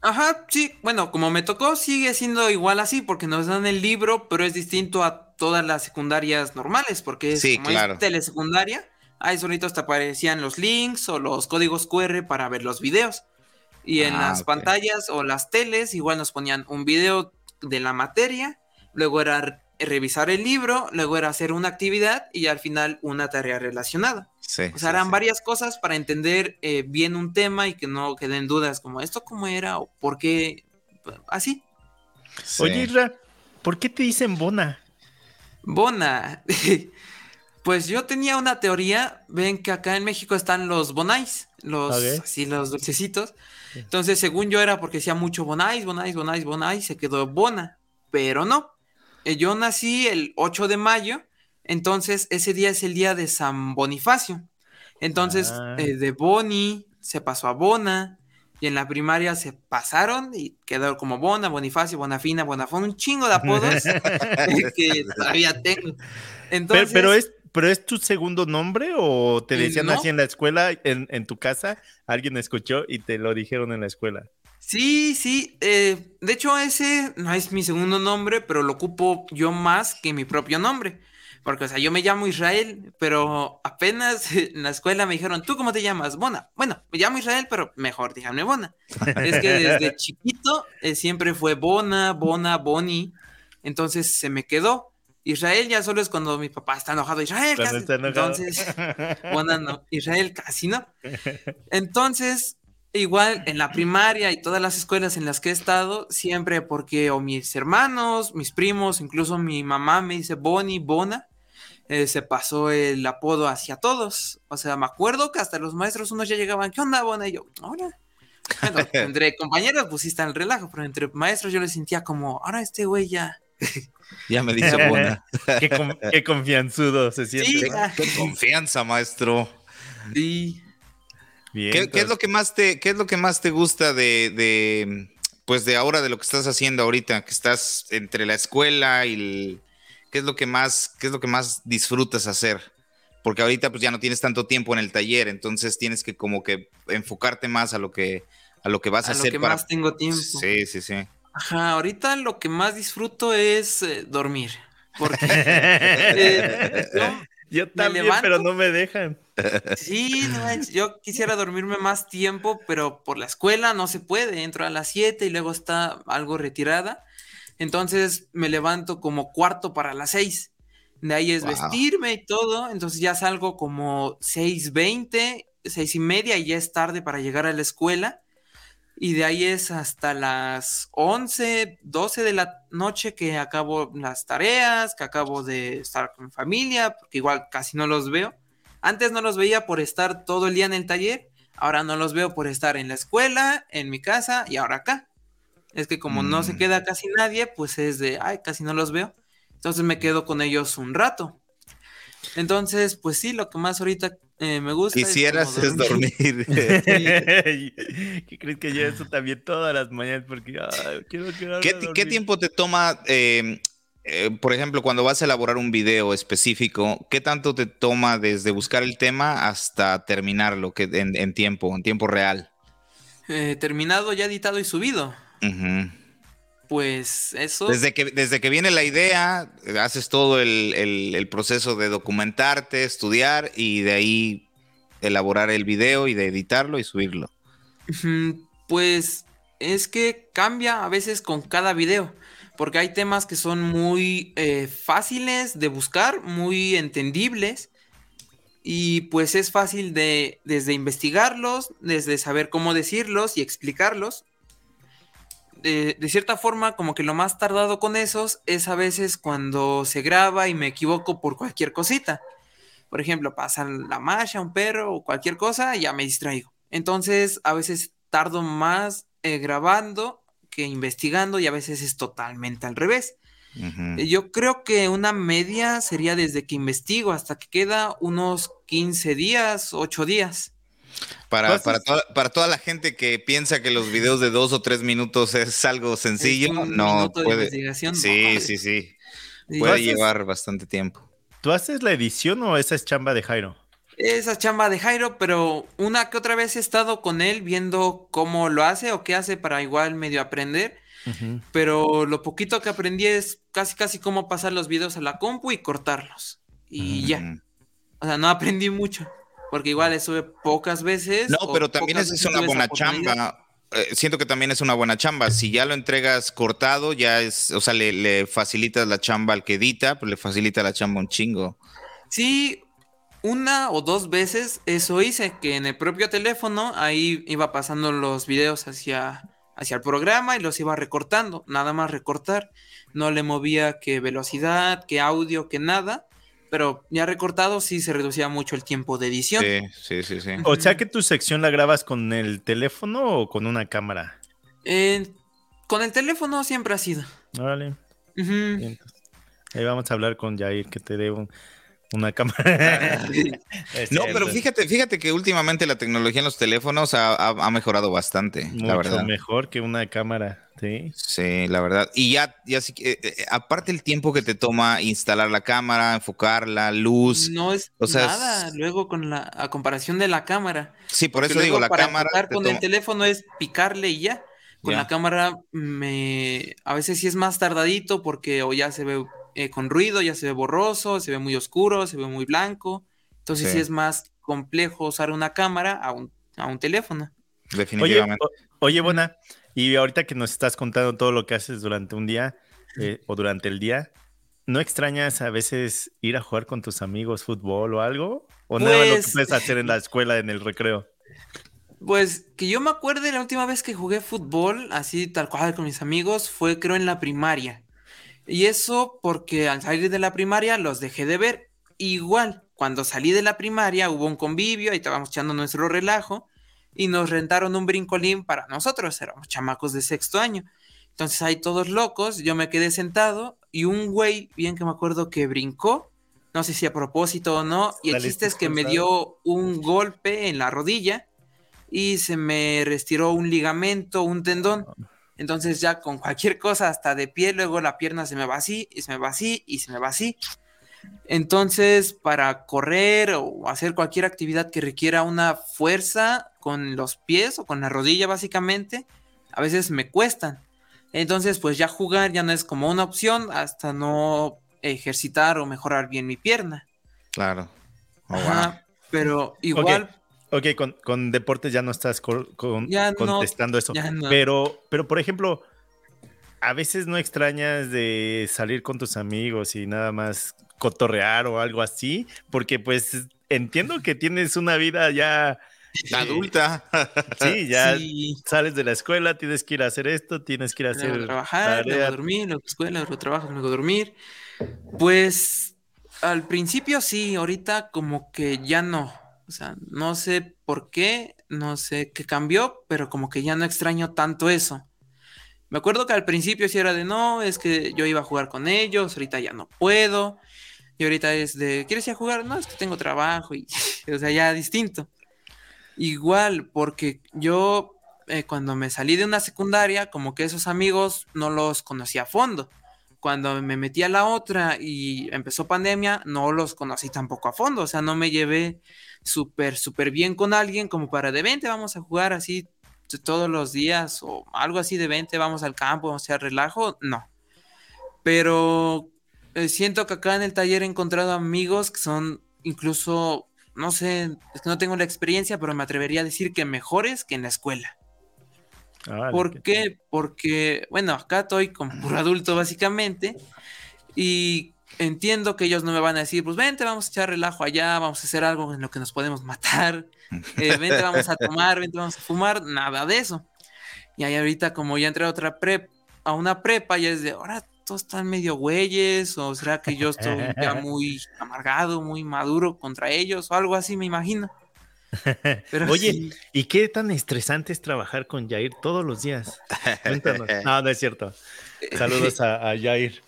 Ajá, sí, bueno, como me tocó, sigue siendo igual así, porque nos dan el libro, pero es distinto a todas las secundarias normales, porque es como es telesecundaria, ahí solitos te aparecían los links o los códigos QR para ver los videos. Y en ah, las pantallas o las teles, igual nos ponían un video de la materia, luego era revisar el libro, luego era hacer una actividad y al final una tarea relacionada. Sí, o sea, eran varias cosas para entender eh, bien un tema y que no queden dudas como esto cómo era o por qué, así. Oye, Isra, ¿por qué te dicen Bona? Bona. pues yo tenía una teoría, ven que acá en México están los bonais, los así los dulcecitos. Entonces, según yo era porque decía mucho bonais, bonais, bonais, bonais, se quedó Bona, pero no. Eh, yo nací el 8 de mayo, entonces ese día es el día de San Bonifacio. Entonces, ah. eh, de Boni se pasó a Bona, y en la primaria se pasaron y quedó como Bona, Bonifacio, Bonafina, Bonafón, un chingo de apodos que todavía tengo. pero, es, ¿Pero es tu segundo nombre o te eh, decían así en la escuela, en, en, tu casa? Alguien escuchó y te lo dijeron en la escuela. Sí, sí. Eh, de hecho, ese no es mi segundo nombre, pero lo ocupo yo más que mi propio nombre. Porque, o sea, yo me llamo Israel, pero apenas en la escuela me dijeron, ¿tú cómo te llamas? Bona. Bueno, me llamo Israel, pero mejor díganme Bona. es que desde chiquito eh, siempre fue Bona, Bona, Boni. Entonces se me quedó. Israel ya solo es cuando mi papá está enojado. Israel, casi. Entonces, Bona no. Israel casi no. Entonces, Igual en la primaria y todas las escuelas en las que he estado, siempre porque o mis hermanos, mis primos, incluso mi mamá me dice Bonnie, Bona, eh, se pasó el apodo hacia todos. O sea, me acuerdo que hasta los maestros unos ya llegaban, ¿qué onda, Bona? Y yo, ahora. Bueno, entre compañeros pues sí está el relajo, pero entre maestros yo le sentía como, ahora este güey ya... Ya me dice Bona. qué, confianzudo se siente. qué confianza, maestro. Sí. ¿Qué, es lo que más te, qué es lo que más te gusta de, pues de ahora, de lo que estás haciendo ahorita, que estás entre la escuela y qué es lo que más, qué es lo que más disfrutas hacer? porque ahorita pues ya no tienes tanto tiempo en el taller, entonces tienes que como que enfocarte más a lo que a lo que vas a, a lo hacer que para más tengo tiempo. Sí, sí, sí. Ajá, ahorita lo que más disfruto es eh, dormir. Porque eh, yo Yo me también, levanto. pero no me dejan. Sí, no yo quisiera dormirme más tiempo, pero por la escuela no se puede. Entro a las 7 y luego está algo retirada. Entonces me levanto como cuarto para las 6. De ahí es Wow. vestirme y todo. Entonces ya salgo como 6.20, 6 y media y ya es tarde para llegar a la escuela. Y de ahí es hasta las 11, 12 de la noche que acabo las tareas, que acabo de estar con mi familia, porque igual casi no los veo. Antes no los veía por estar todo el día en el taller, ahora no los veo por estar en la escuela, en mi casa y ahora acá. Es que como no se Mm. queda casi nadie, pues es de, ay, casi no los veo. Entonces me quedo con ellos un rato. Entonces, pues sí, lo que más ahorita eh, me gusta. es Quisieras es dormir. ¿Qué crees que yo eso también todas las mañanas? Porque ay, quiero quedarme ¿Qué, qué tiempo te toma, eh, eh, por ejemplo, cuando vas a elaborar un video específico, qué tanto te toma desde buscar el tema hasta terminarlo que en, en tiempo, en tiempo real? Eh, terminado, ya editado y subido. Pues eso. Desde que, desde que viene la idea, eh, haces todo el, el- el proceso de documentarte, estudiar y de ahí elaborar el video y de editarlo y subirlo. Pues es que cambia a veces con cada video, porque hay temas que son muy eh, fáciles de buscar, muy entendibles, y pues es fácil de desde investigarlos, desde saber cómo decirlos y explicarlos. De, cierta forma, como que lo más tardado con esos es a veces cuando se graba y me equivoco por cualquier cosita. Por ejemplo, pasa la marcha, un perro o cualquier cosa ya me distraigo. Entonces, a veces tardo más eh, grabando que investigando y a veces es totalmente al revés. Eh, Yo creo que una media sería desde que investigo hasta que queda unos 15 días, 8 días. Para, ¿Tú haces- para, toda, para toda la gente que piensa que los videos de dos o tres minutos es algo sencillo, Es un no puede. investigación. Sí, No, sí, sí. sí. Puede haces- llevar bastante tiempo. ¿Tú haces la edición o esa es chamba de Jairo? Esa chamba de Jairo, pero una que otra vez he estado con él viendo cómo lo hace o qué hace para igual medio aprender. Pero lo poquito que aprendí es casi casi cómo pasar los videos a la compu y cortarlos. Y ya. Ujú. O sea, no aprendí mucho. Porque igual estuve pocas veces. No, pero también es una buena chamba. Eh, siento que también es una buena chamba. Si ya lo entregas cortado, ya es, o sea, le, le facilitas la chamba al que edita, pues le facilita la chamba un chingo. Sí, una o dos veces eso hice, que en el propio teléfono ahí iba pasando los videos hacia, hacia el programa y los iba recortando, nada más recortar. No le movía que velocidad, que audio, que nada, pero ya recortado sí se reducía mucho el tiempo de edición. Sí, sí, sí, sí. O sea que tu sección la grabas con el teléfono o con una cámara. Eh, con el teléfono siempre ha sido. Órale. Entonces, Ahí vamos a hablar con Jair que te dé un- una cámara. Es No, pero fíjate, fíjate que últimamente la tecnología en los teléfonos ha, ha- ha mejorado bastante, Mucho la verdad. mejor que una cámara, ¿sí? Sí, la verdad. Y ya, ya sí que, eh, eh, aparte el tiempo que te toma instalar la cámara, enfocarla, luz. No es o sea, nada, es- luego con la a comparación de la cámara. Sí, por Porque eso digo, la para cámara. con toma- el teléfono es picarle y ya. Con la cámara me a veces sí es más tardadito porque o ya se ve eh, con ruido, ya se ve borroso, se ve muy oscuro, se ve muy blanco. Entonces sí, Sí. es más complejo usar una cámara a un, a un teléfono. Oye, Definitivamente. o- oye, Bona, y ahorita que nos estás contando todo lo que haces durante un día eh, o durante el día, ¿no extrañas a veces ir a jugar con tus amigos fútbol o algo? ¿O nada más lo que Pues- puedes hacer en la escuela, en el recreo? Pues que yo me acuerde la última vez que jugué fútbol, así tal cual con mis amigos, fue creo en la primaria. Y eso porque al salir de la primaria los dejé de ver. Igual, cuando salí de la primaria hubo un convivio y estábamos echando nuestro relajo y nos rentaron un brincolín para nosotros, éramos chamacos de sexto año. Entonces ahí todos locos, yo me quedé sentado y un güey, bien que me acuerdo que brincó, no sé si a propósito o no, y el chiste es que me dio un golpe en la rodilla y se me restiró un ligamento, un tendón. Entonces ya con cualquier cosa, hasta de pie, luego la pierna se me va así, y se me va así, y se me va así. Entonces, para correr o hacer cualquier actividad que requiera una fuerza con los pies o con la rodilla básicamente, a veces me cuestan. Entonces, pues ya jugar ya no es como una opción hasta no ejercitar o mejorar bien mi pierna. Claro. Oh, pero igual... Ok, con, deportes ya no estás contestando eso. Pero, pero, por ejemplo, a veces no extrañas de salir con tus amigos y nada más cotorrear o algo así, porque pues entiendo que tienes una vida ya adulta. Sí, ya sales de la escuela, tienes que ir a hacer esto, tienes que ir a hacer luego trabajar, luego dormir, luego escuela, luego trabajo, luego dormir. Pues al principio sí, ahorita como que ya no. O sea, no sé por qué, no sé qué cambió, pero como que ya no extraño tanto eso. Me acuerdo que al principio sí era de no, es que yo iba a jugar con ellos, ahorita ya no puedo. Y ahorita es de, ¿quieres ir a jugar? No, es que tengo trabajo y, o sea, ya distinto. Igual, porque yo eh, cuando me salí de una secundaria, como que esos amigos no los conocía a fondo cuando me metí a la otra y empezó pandemia, no los conocí tampoco a fondo, o sea, no me llevé súper, súper bien con alguien como para de 20 vamos a jugar así todos los días o algo así de 20 vamos al campo, vamos a relajo, no. Pero eh, siento que acá en el taller he encontrado amigos que son incluso, no sé, es que no tengo la experiencia, pero me atrevería a decir que mejores que en la escuela. ¿Por qué? Porque, bueno, acá estoy como puro adulto básicamente y entiendo que ellos no me van a decir, pues vente, vamos a echar relajo allá, vamos a hacer algo en lo que nos podemos matar, eh, vente, vamos a tomar, vente, vamos a fumar, nada de eso. Y ahí ahorita como ya entré a otra prep, a una prepa, ya es de, ahora todos están medio güeyes, o será que yo estoy ya muy amargado, muy maduro contra ellos, o algo así, me imagino. Oye, ¿y qué tan estresante es trabajar con Jair todos los días? No, no es cierto. Saludos a, Jair.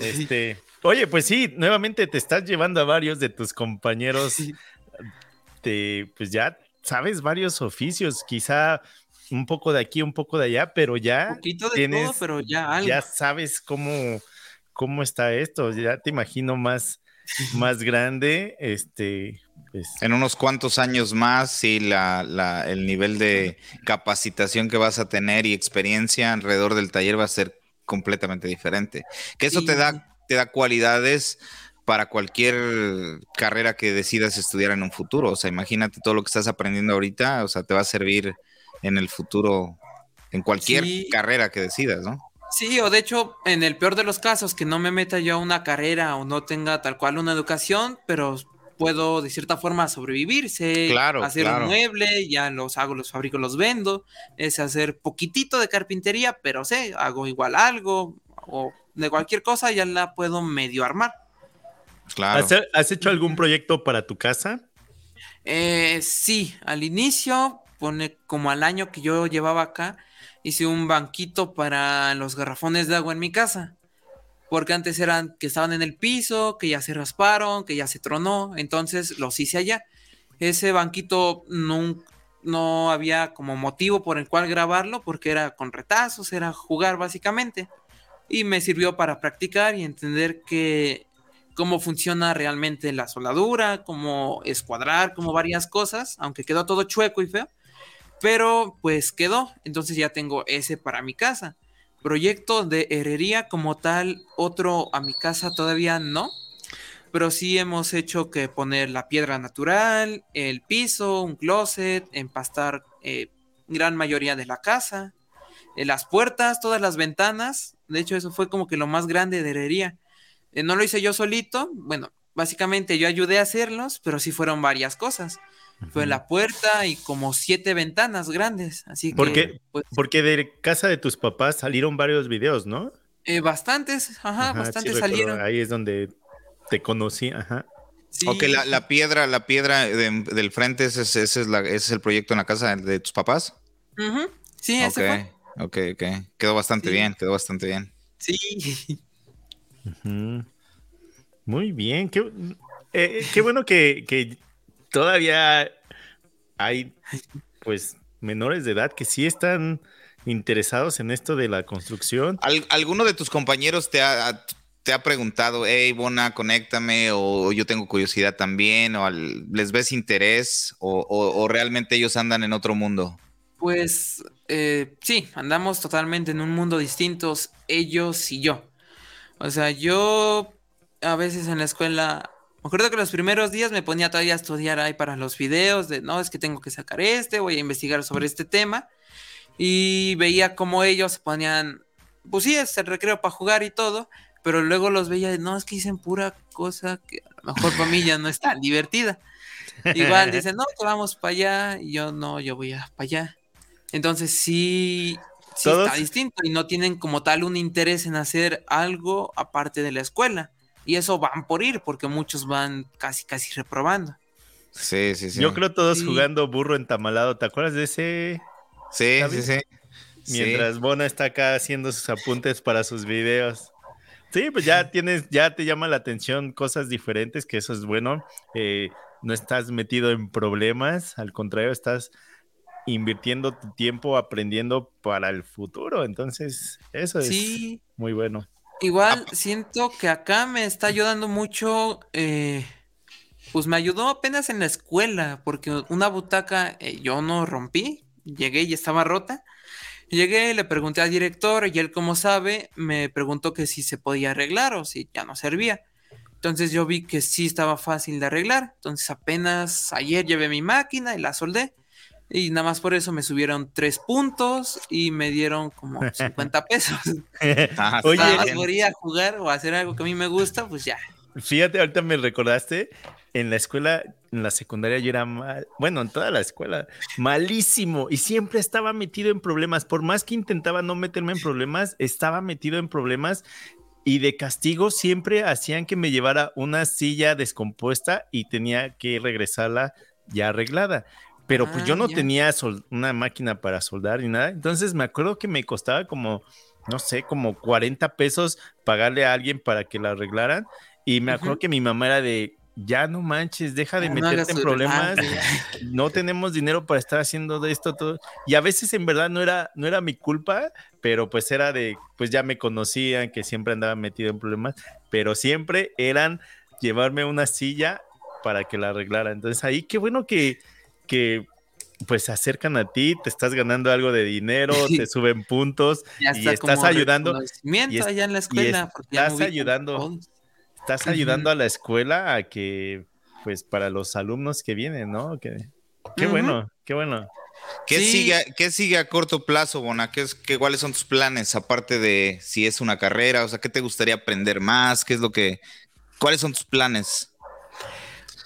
Este, oye, pues sí, nuevamente te estás llevando a varios de tus compañeros. De, pues ya sabes varios oficios, quizá un poco de aquí, un poco de allá, pero ya poquito de tienes, todo, pero ya Ya sabes cómo, cómo está esto. Ya te imagino más, más grande, este, pues, en unos cuantos años más, sí, la, el nivel de capacitación que vas a tener y experiencia alrededor del taller va a ser completamente diferente. Que eso te, da, te da cualidades para cualquier carrera que decidas estudiar en un futuro. O sea, imagínate todo lo que estás aprendiendo ahorita, o sea, te va a servir en el futuro, en cualquier carrera que decidas, ¿no? Sí, o de hecho, en el peor de los casos, que no me meta yo a una carrera o no tenga tal cual una educación, pero puedo de cierta forma sobrevivir, sé hacer un mueble, ya los hago, los fabrico, los vendo, es hacer poquitito de carpintería, pero sé, hago igual algo o de cualquier cosa ya la puedo medio armar. Claro. ¿Has, hecho algún proyecto para tu casa? Eh, sí, al inicio, pone como al año que yo llevaba acá, hice un banquito para los garrafones de agua en mi casa porque antes eran que estaban en el piso, que ya se rasparon, que ya se tronó, entonces los hice allá. Ese banquito no, no había como motivo por el cual grabarlo, porque era con retazos, era jugar básicamente. Y me sirvió para practicar y entender que cómo funciona realmente la soldadura, cómo escuadrar, como varias cosas, aunque quedó todo chueco y feo. Pero pues quedó, entonces ya tengo ese para mi casa. Proyecto de herrería como tal, otro a mi casa todavía no, pero sí hemos hecho que poner la piedra natural, el piso, un closet, empastar eh, gran mayoría de la casa, eh, las puertas, todas las ventanas. De hecho, eso fue como que lo más grande de herrería. Eh, no lo hice yo solito, bueno, básicamente yo ayudé a hacerlos, pero sí fueron varias cosas. Fue la puerta y como siete ventanas grandes. Así que. Pues, porque de casa de tus papás salieron varios videos, ¿no? Eh, bastantes, ajá, bastantes salieron. Ahí es donde te conocí, ajá. Sí. Ok, la, piedra, la piedra del frente, ese, es es el proyecto en la casa de tus papás. Sí, ese fue. Ok, ok. Quedó bastante bien, quedó bastante bien. Sí. Muy bien. Qué, eh, qué bueno que, que todavía hay, pues, menores de edad que sí están interesados en esto de la construcción. ¿Alguno de tus compañeros te ha, te ha preguntado, hey, Bona, conéctame, o yo tengo curiosidad también, o les ves interés, o, realmente ellos andan en otro mundo? Pues eh, sí, andamos totalmente en un mundo distinto, ellos y yo. O sea, yo a veces en la escuela, me acuerdo que los primeros días me ponía todavía a estudiar ahí para los videos de, no, es que tengo que sacar este, voy a investigar sobre este tema. Y veía como ellos se ponían, pues sí, es el recreo para jugar y todo, pero luego los veía, no, es que dicen pura cosa que a lo mejor para mí ya no es tan divertida. Igual dicen, no, que vamos para allá, y yo no, yo voy a para allá. Entonces sí, sí está distinto y no tienen como tal un interés en hacer algo aparte de la escuela. Y eso van por ir, porque muchos van casi, casi reprobando. Sí, sí, sí. Yo creo todos jugando burro entamalado. ¿Te acuerdas de ese? Sí, sí, sí. Mientras Bona está acá haciendo sus apuntes para sus videos. Sí, pues ya tienes, ya te llama la atención cosas diferentes, que eso es bueno. Eh, no estás metido en problemas, al contrario, estás invirtiendo tu tiempo aprendiendo para el futuro. Entonces, eso es muy bueno. Igual siento que acá me está ayudando mucho, eh, pues me ayudó apenas en la escuela, porque una butaca eh, yo no rompí, llegué y estaba rota. Llegué, le pregunté al director y él, como sabe, me preguntó que si se podía arreglar o si ya no servía. Entonces yo vi que sí estaba fácil de arreglar. Entonces apenas ayer llevé mi máquina y la soldé. Y nada más por eso me subieron tres puntos y me dieron como 50 pesos. Ah, Oye, nada más podría jugar o hacer algo que a mí me gusta, pues ya. Fíjate, ahorita me recordaste, en la escuela, en la secundaria yo era mal, bueno, en toda la escuela, malísimo y siempre estaba metido en problemas. Por más que intentaba no meterme en problemas, estaba metido en problemas y de castigo siempre hacían que me llevara una silla descompuesta y tenía que regresarla ya arreglada pero pues yo ah, no tenía una máquina para soldar ni nada. Entonces me acuerdo que me costaba como, no sé, como 40 pesos pagarle a alguien para que la arreglaran. Y me acuerdo que mi mamá era de, ya no manches, deja de meterte en problemas. no tenemos dinero para estar haciendo de esto todo. Y a veces en verdad no era, no era mi culpa, pero pues era de, pues ya me conocían, que siempre andaba metido en problemas, pero siempre eran llevarme una silla para que la arreglara. Entonces ahí qué bueno que que pues se acercan a ti, te estás ganando algo de dinero, te suben puntos y estás ayudando. allá en la escuela. estás ayudando, estás ayudando a la escuela a que, pues para los alumnos que vienen, ¿no? Que, qué bueno, qué bueno. ¿Qué, sigue, ¿Qué sigue a corto plazo, Bona? ¿Qué es, qué, ¿Cuáles son tus planes, aparte de si es una carrera? O sea, ¿qué te gustaría aprender más? ¿Qué es lo que, cuáles son tus planes?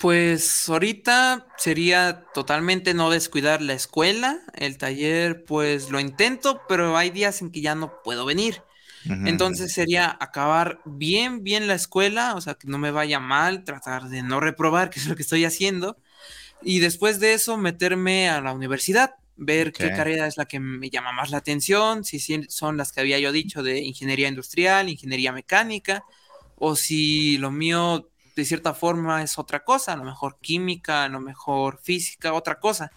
Pues ahorita sería totalmente no descuidar la escuela, el taller, pues lo intento, pero hay días en que ya no puedo venir. Entonces sería acabar bien, bien la escuela, o sea, que no me vaya mal, tratar de no reprobar, que es lo que estoy haciendo, y después de eso meterme a la universidad, ver qué carrera es la que me llama más la atención, si son las que había yo dicho de ingeniería industrial, ingeniería mecánica, o si lo mío de cierta forma es otra cosa, a lo mejor química, a lo mejor física, otra cosa.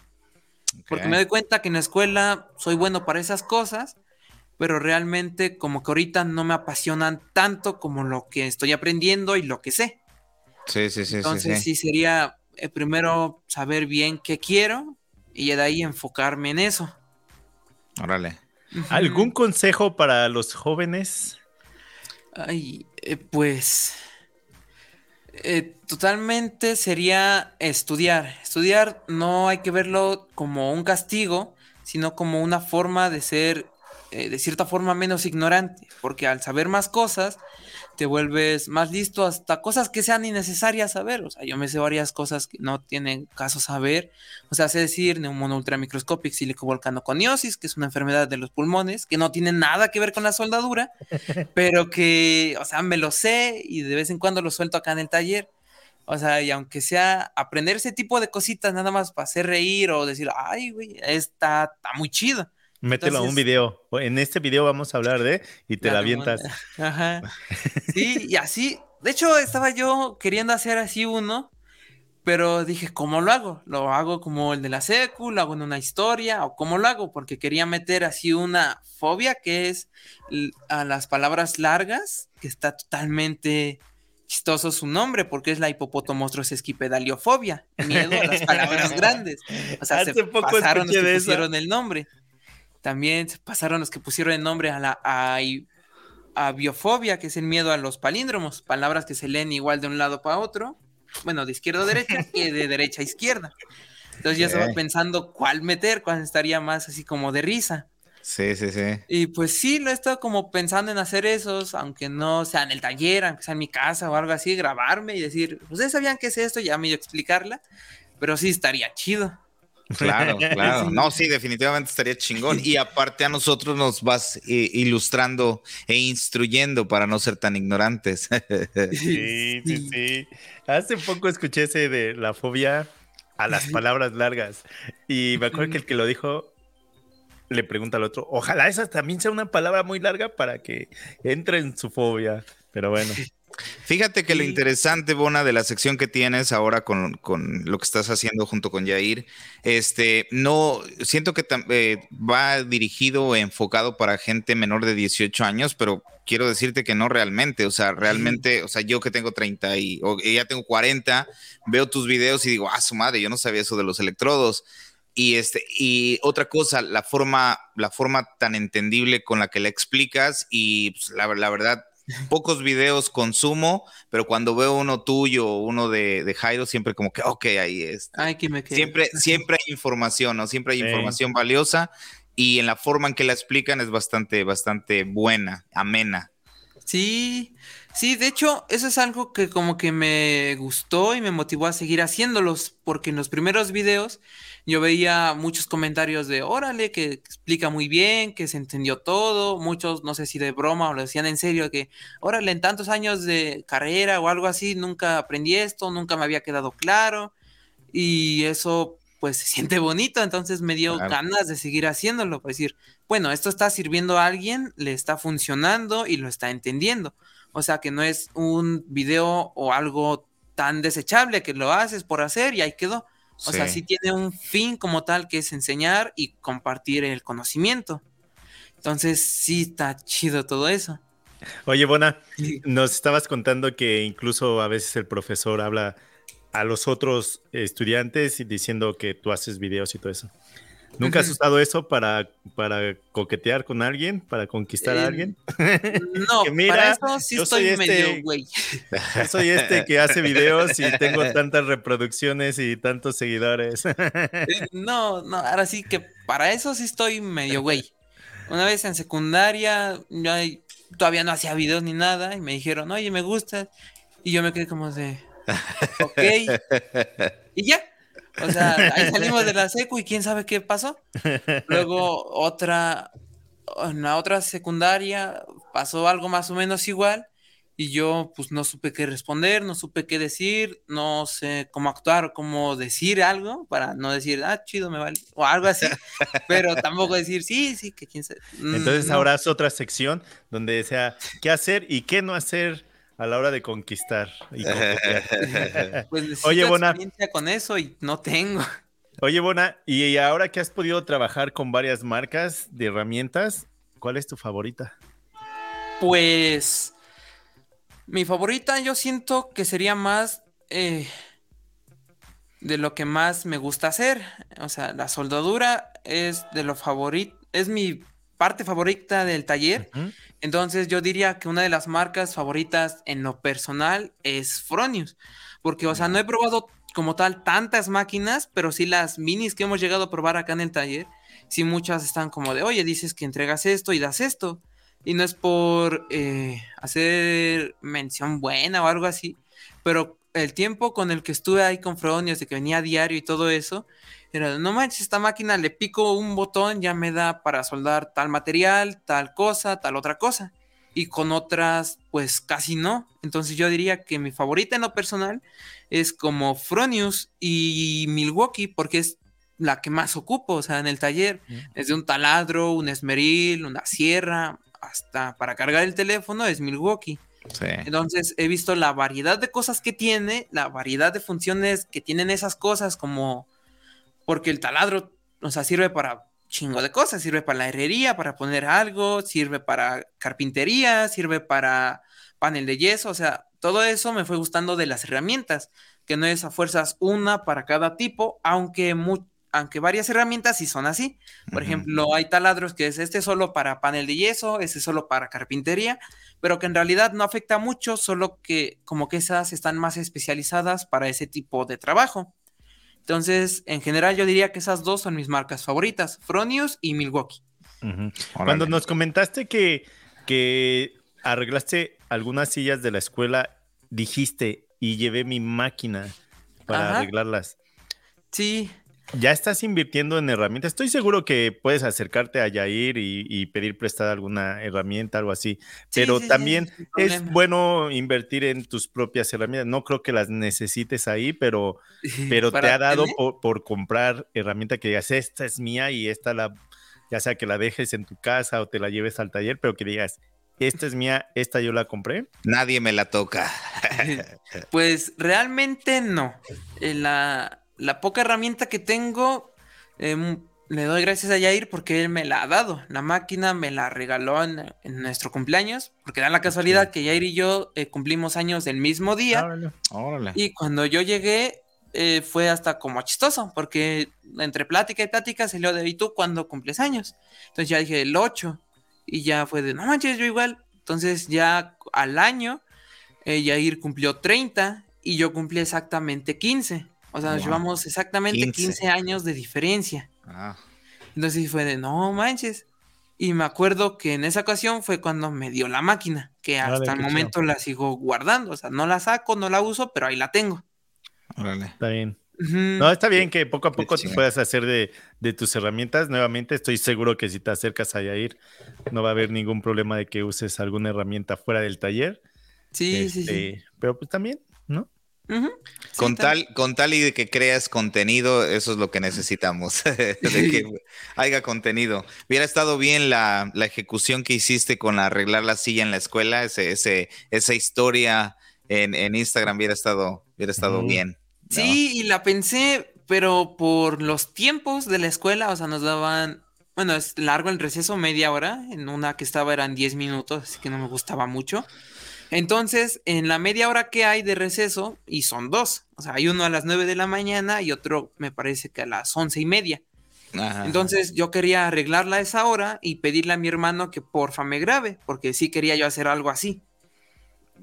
Porque me doy cuenta que en la escuela soy bueno para esas cosas, pero realmente como que ahorita no me apasionan tanto como lo que estoy aprendiendo y lo que sé. Sí, sí, sí. Entonces sí, sería eh, primero saber bien qué quiero y de ahí enfocarme en eso. Órale. ¿Algún consejo para los jóvenes? Ay, eh, pues eh, totalmente sería estudiar. Estudiar no hay que verlo como un castigo, sino como una forma de ser, eh, de cierta forma, menos ignorante, porque al saber más cosas, te vuelves más listo hasta cosas que sean innecesarias saber. O sea, yo me sé varias cosas que no tienen caso saber. O sea, sé decir neumono ultramicroscópico silicovolcanoconiosis, que es una enfermedad de los pulmones, que no tiene nada que ver con la soldadura, pero que, o sea, me lo sé y de vez en cuando lo suelto acá en el taller. O sea, y aunque sea aprender ese tipo de cositas nada más para hacer reír o decir, ay, güey, está, está muy chido. Mételo a un video. En este video vamos a hablar de y te la, avientas. Ajá. Sí, y así. De hecho, estaba yo queriendo hacer así uno, Pero dije, ¿cómo lo hago? ¿Lo hago como el de la secu? ¿Lo hago en una historia? ¿O cómo lo hago? Porque quería meter así una fobia que es a las palabras largas, que está totalmente chistoso su nombre, porque es la esquipedaliofobia, miedo a las palabras grandes. O sea, se pasaron los que pusieron el nombre. También se pasaron los que pusieron el nombre a la a, biofobia, que es el miedo a los palíndromos, palabras que se leen igual de un lado para otro bueno, de izquierda a derecha y de derecha a izquierda. Entonces ya estaba pensando cuál meter, cuál estaría más así como de risa. Sí, sí, sí. Y pues sí, lo he estado como pensando en hacer esos, aunque no sea en el taller, aunque sea en mi casa o algo así, grabarme y decir, ¿ustedes sabían qué es esto? Ya me explicarla, pero sí estaría chido. Claro, claro. No, sí, definitivamente estaría chingón. Y aparte a nosotros nos vas eh, ilustrando e instruyendo para no ser tan ignorantes. Sí, sí, sí. Hace poco escuché ese de la fobia a las palabras largas. Y me acuerdo que el que lo dijo le pregunta al otro, ojalá esa también sea una palabra muy larga para que entre en su fobia. Pero bueno. Fíjate que lo interesante, Bona, de la sección que tienes ahora con, lo que estás haciendo junto con Jair, este, no, siento que eh, va dirigido o enfocado para gente menor de 18 años, pero quiero decirte que no realmente, o sea, realmente, o sea, yo que tengo 30 y o ya tengo 40, veo tus videos y digo, ah, su madre, yo no sabía eso de los electrodos. Y, este, y otra cosa, la forma, la forma tan entendible con la que la explicas y pues, la, la verdad, pocos videos consumo, pero cuando veo uno tuyo o uno de, Jairo, siempre como que, ok, ahí es. Siempre, siempre hay información, ¿no? Siempre hay información valiosa y en la forma en que la explican es bastante, bastante buena, amena. Sí, sí, de hecho, eso es algo que como que me gustó y me motivó a seguir haciéndolos, porque en los primeros videos yo veía muchos comentarios de, órale, que explica muy bien, que se entendió todo, muchos, no sé si de broma o lo decían en serio, que, órale, en tantos años de carrera o algo así, nunca aprendí esto, nunca me había quedado claro, y eso pues se siente bonito, entonces me dio ganas de seguir haciéndolo, para decir, bueno, esto está sirviendo a alguien, le está funcionando y lo está entendiendo. O sea que no es un video o algo tan desechable que lo haces por hacer y ahí quedó, o sea, sí tiene un fin como tal que es enseñar y compartir el conocimiento. Entonces, sí está chido todo eso. Oye, Bona, nos estabas contando que incluso a veces el profesor habla a los otros estudiantes diciendo que tú haces videos y todo eso. ¿Nunca has usado eso para, para coquetear con alguien, para conquistar a eh, alguien? No, para eso sí estoy este medio güey. Yo soy este que hace videos y tengo tantas reproducciones y tantos seguidores. No, no, ahora sí que para eso sí estoy medio güey. Una vez en secundaria, yo todavía no hacía videos ni nada y me dijeron, oye, me gusta. Y yo me quedé como de, ok. Y ya, o sea, ahí salimos de la secu y quién sabe qué pasó. Luego otra, en la otra secundaria pasó algo más o menos igual y yo pues no supe qué responder, no supe qué decir, no sé cómo actuar, cómo decir algo para no decir, ah, chido, me vale, o algo así, pero tampoco decir, sí, sí, que quién sabe. Mm, Entonces ahora es otra sección donde sea qué hacer y qué no hacer a la hora de conquistar. Y pues Oye, Bona. experiencia con eso y no tengo. Oye, Bona, y ahora que has podido trabajar con varias marcas de herramientas, ¿cuál es tu favorita? Pues mi favorita yo siento que sería más eh, de lo que más me gusta hacer. O sea, la soldadura es de lo favorito, es mi parte favorita del taller. Entonces yo diría que una de las marcas favoritas en lo personal es Fronius, porque, o sea, no he probado como tal tantas máquinas, pero sí las minis que hemos llegado a probar acá en el taller, sí muchas están como de, oye, dices que entregas esto y das esto. Y no es por eh, hacer mención buena o algo así, pero el tiempo con el que estuve ahí con Fronius, de que venía a diario y todo eso, era, no manches, esta máquina le pico un botón, ya me da para soldar tal material, tal cosa, tal otra cosa. Y con otras, pues casi no. Entonces yo diría que mi favorita en lo personal es como Fronius y Milwaukee, porque es la que más ocupo, o sea, en el taller. Desde un taladro, un esmeril, una sierra, hasta para cargar el teléfono es Milwaukee. Entonces he visto la variedad de cosas que tiene, la variedad de funciones que tienen esas cosas, como porque el taladro, o sea, sirve para chingo de cosas, sirve para la herrería, para poner algo, sirve para carpintería, sirve para panel de yeso, o sea, todo eso me fue gustando de las herramientas, que no es a fuerzas una para cada tipo, aunque aunque varias herramientas sí son así. Por ejemplo, hay taladros que es este solo para panel de yeso, este solo para carpintería, pero que en realidad no afecta mucho, solo que como que esas están más especializadas para ese tipo de trabajo. Entonces, en general, yo diría que esas dos son mis marcas favoritas, Fronius y Milwaukee. Cuando nos comentaste que, que arreglaste algunas sillas de la escuela, dijiste, y llevé mi máquina para arreglarlas. Sí, ya estás invirtiendo en herramientas. Estoy seguro que puedes acercarte a Yair y, pedir prestada alguna herramienta, algo así. Pero también es bueno invertir en tus propias herramientas. No creo que las necesites ahí, pero, pero te ha dado por, comprar herramienta que digas, esta es mía y esta la, ya sea que la dejes en tu casa o te la lleves al taller, pero que digas, esta es mía, esta yo la compré. Nadie me la toca. pues realmente no. Eh, la la poca herramienta que tengo, em, le doy gracias a Yair porque él me la ha dado. La máquina me la regaló en, nuestro cumpleaños, porque da la casualidad que Yair y yo eh, cumplimos años el mismo día. Y cuando yo llegué, eh, fue hasta como chistoso, porque entre plática y plática salió de, ¿y tú cuando cumples años? Entonces ya dije el 8, y ya fue de, no manches, yo igual. Entonces ya al año, eh, Yair cumplió 30 y yo cumplí exactamente 15. O sea, nos llevamos exactamente 15. años de diferencia. Ah. Entonces fue de, no manches. Y me acuerdo que en esa ocasión fue cuando me dio la máquina, que hasta el momento la sigo guardando. O sea, no la saco, no la uso, pero ahí la tengo. Órale. Está bien. No, está bien que poco a poco te puedas hacer de, tus herramientas. Nuevamente, estoy seguro que si te acercas a Yair, no va a haber ningún problema de que uses alguna herramienta fuera del taller. Sí, sí, sí. Este, pero pues también, ¿no? Con, tal, con tal y de que creas contenido, eso es lo que necesitamos, de que haya contenido. Hubiera estado bien la, ejecución que hiciste con arreglar la silla en la escuela, ese, ese esa historia en, Instagram hubiera estado, hubiera estado bien. Sí, y la pensé, pero por los tiempos de la escuela, o sea, nos daban, bueno, es largo el receso, media hora, en una que estaba eran 10 minutos, así que no me gustaba mucho. Entonces, en la media hora que hay de receso, y son dos, o sea, hay uno a las nueve de la mañana y otro me parece que a las once y media. Entonces yo quería arreglarla a esa hora y pedirle a mi hermano que porfa me grabe, porque sí quería yo hacer algo así.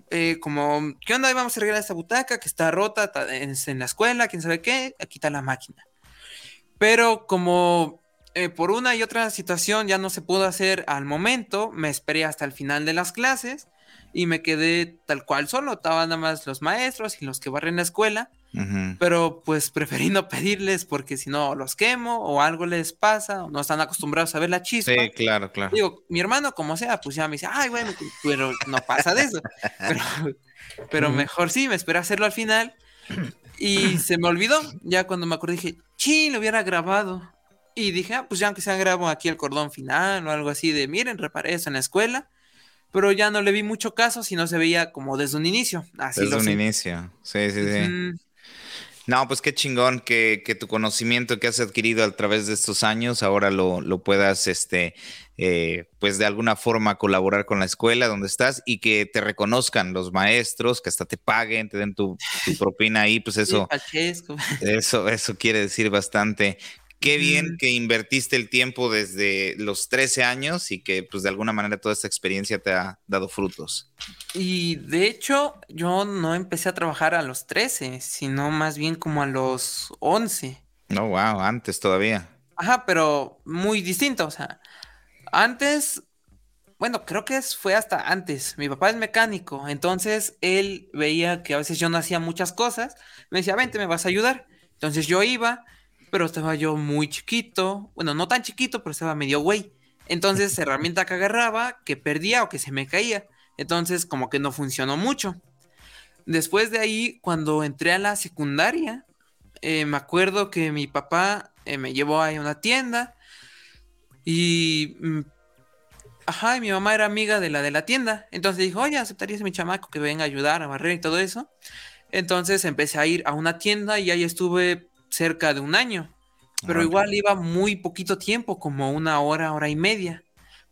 Eh, como, ¿qué onda? Vamos a arreglar esta butaca que está rota en, la escuela, quién sabe qué, aquí está la máquina. Pero como eh, por una y otra situación ya no se pudo hacer al momento, me esperé hasta el final de las clases y me quedé tal cual solo, estaban nada más los maestros y los que barren la escuela, pero pues preferí no pedirles porque si no los quemo o algo les pasa o no están acostumbrados a ver la chispa. Sí, claro, claro. Digo, mi hermano como sea, pues ya me dice, ay, bueno, pero no pasa de eso. pero, mejor sí, me esperé hacerlo al final y se me olvidó, ya cuando me acordé dije, sí, lo hubiera grabado. Y dije, ah, pues ya aunque sea grabo aquí el cordón final o algo así de, miren, reparé eso en la escuela pero ya no le vi mucho caso, si no se veía como desde un inicio. Así desde un inicio, sí, sí, sí. No, pues qué chingón que, tu conocimiento que has adquirido a través de estos años ahora lo, puedas, este, eh, pues de alguna forma colaborar con la escuela donde estás y que te reconozcan los maestros, que hasta te paguen, te den tu, propina ahí, pues eso, eso, eso quiere decir bastante. Qué bien que invertiste el tiempo desde los 13 años y que pues de alguna manera toda esta experiencia te ha dado frutos. Y de hecho yo no empecé a trabajar a los 13, sino más bien como a los 11. No, wow, antes todavía. Ajá, pero muy distinto, o sea, antes, bueno, creo que fue hasta antes. Mi papá es mecánico, entonces él veía que a veces yo no hacía muchas cosas, me decía, vente, me vas a ayudar. Entonces yo iba pero estaba yo muy chiquito, bueno, no tan chiquito, pero estaba medio güey. Entonces, herramienta que agarraba, que perdía o que se me caía. Entonces, como que no funcionó mucho. Después de ahí, cuando entré a la secundaria, eh, me acuerdo que mi papá eh, me llevó a una tienda y mm, Ajá, y mi mamá era amiga de la de la tienda. Entonces dijo, oye, ¿aceptarías a mi chamaco que venga a ayudar a barrer y todo eso? Entonces empecé a ir a una tienda y ahí estuve cerca de un año. Pero igual iba muy poquito tiempo, como una hora, hora y media.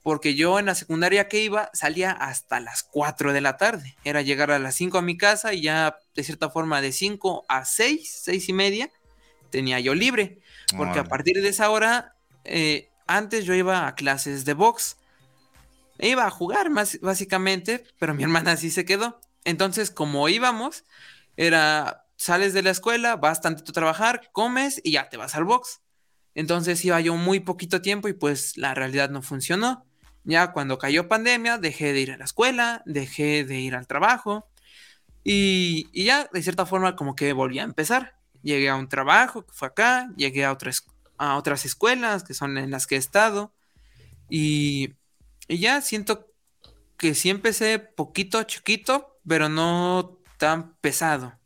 Porque yo en la secundaria que iba salía hasta las 4 de la tarde. Era llegar a las 5 a mi casa y ya de cierta forma de 5 a 6, 6 y media, tenía yo libre. Porque a partir de esa hora, eh, antes yo iba a clases de box. E iba a jugar más básicamente, pero mi hermana sí se quedó. Entonces, como íbamos, era sales de la escuela, vas tantito a trabajar, comes y ya te vas al box. Entonces iba yo muy poquito tiempo y pues la realidad no funcionó. Ya cuando cayó pandemia, dejé de ir a la escuela, dejé de ir al trabajo y, ya de cierta forma como que volví a empezar. Llegué a un trabajo que fue acá, llegué a otras, a otras escuelas que son en las que he estado y, y ya siento que sí empecé poquito chiquito, pero no tan pesado.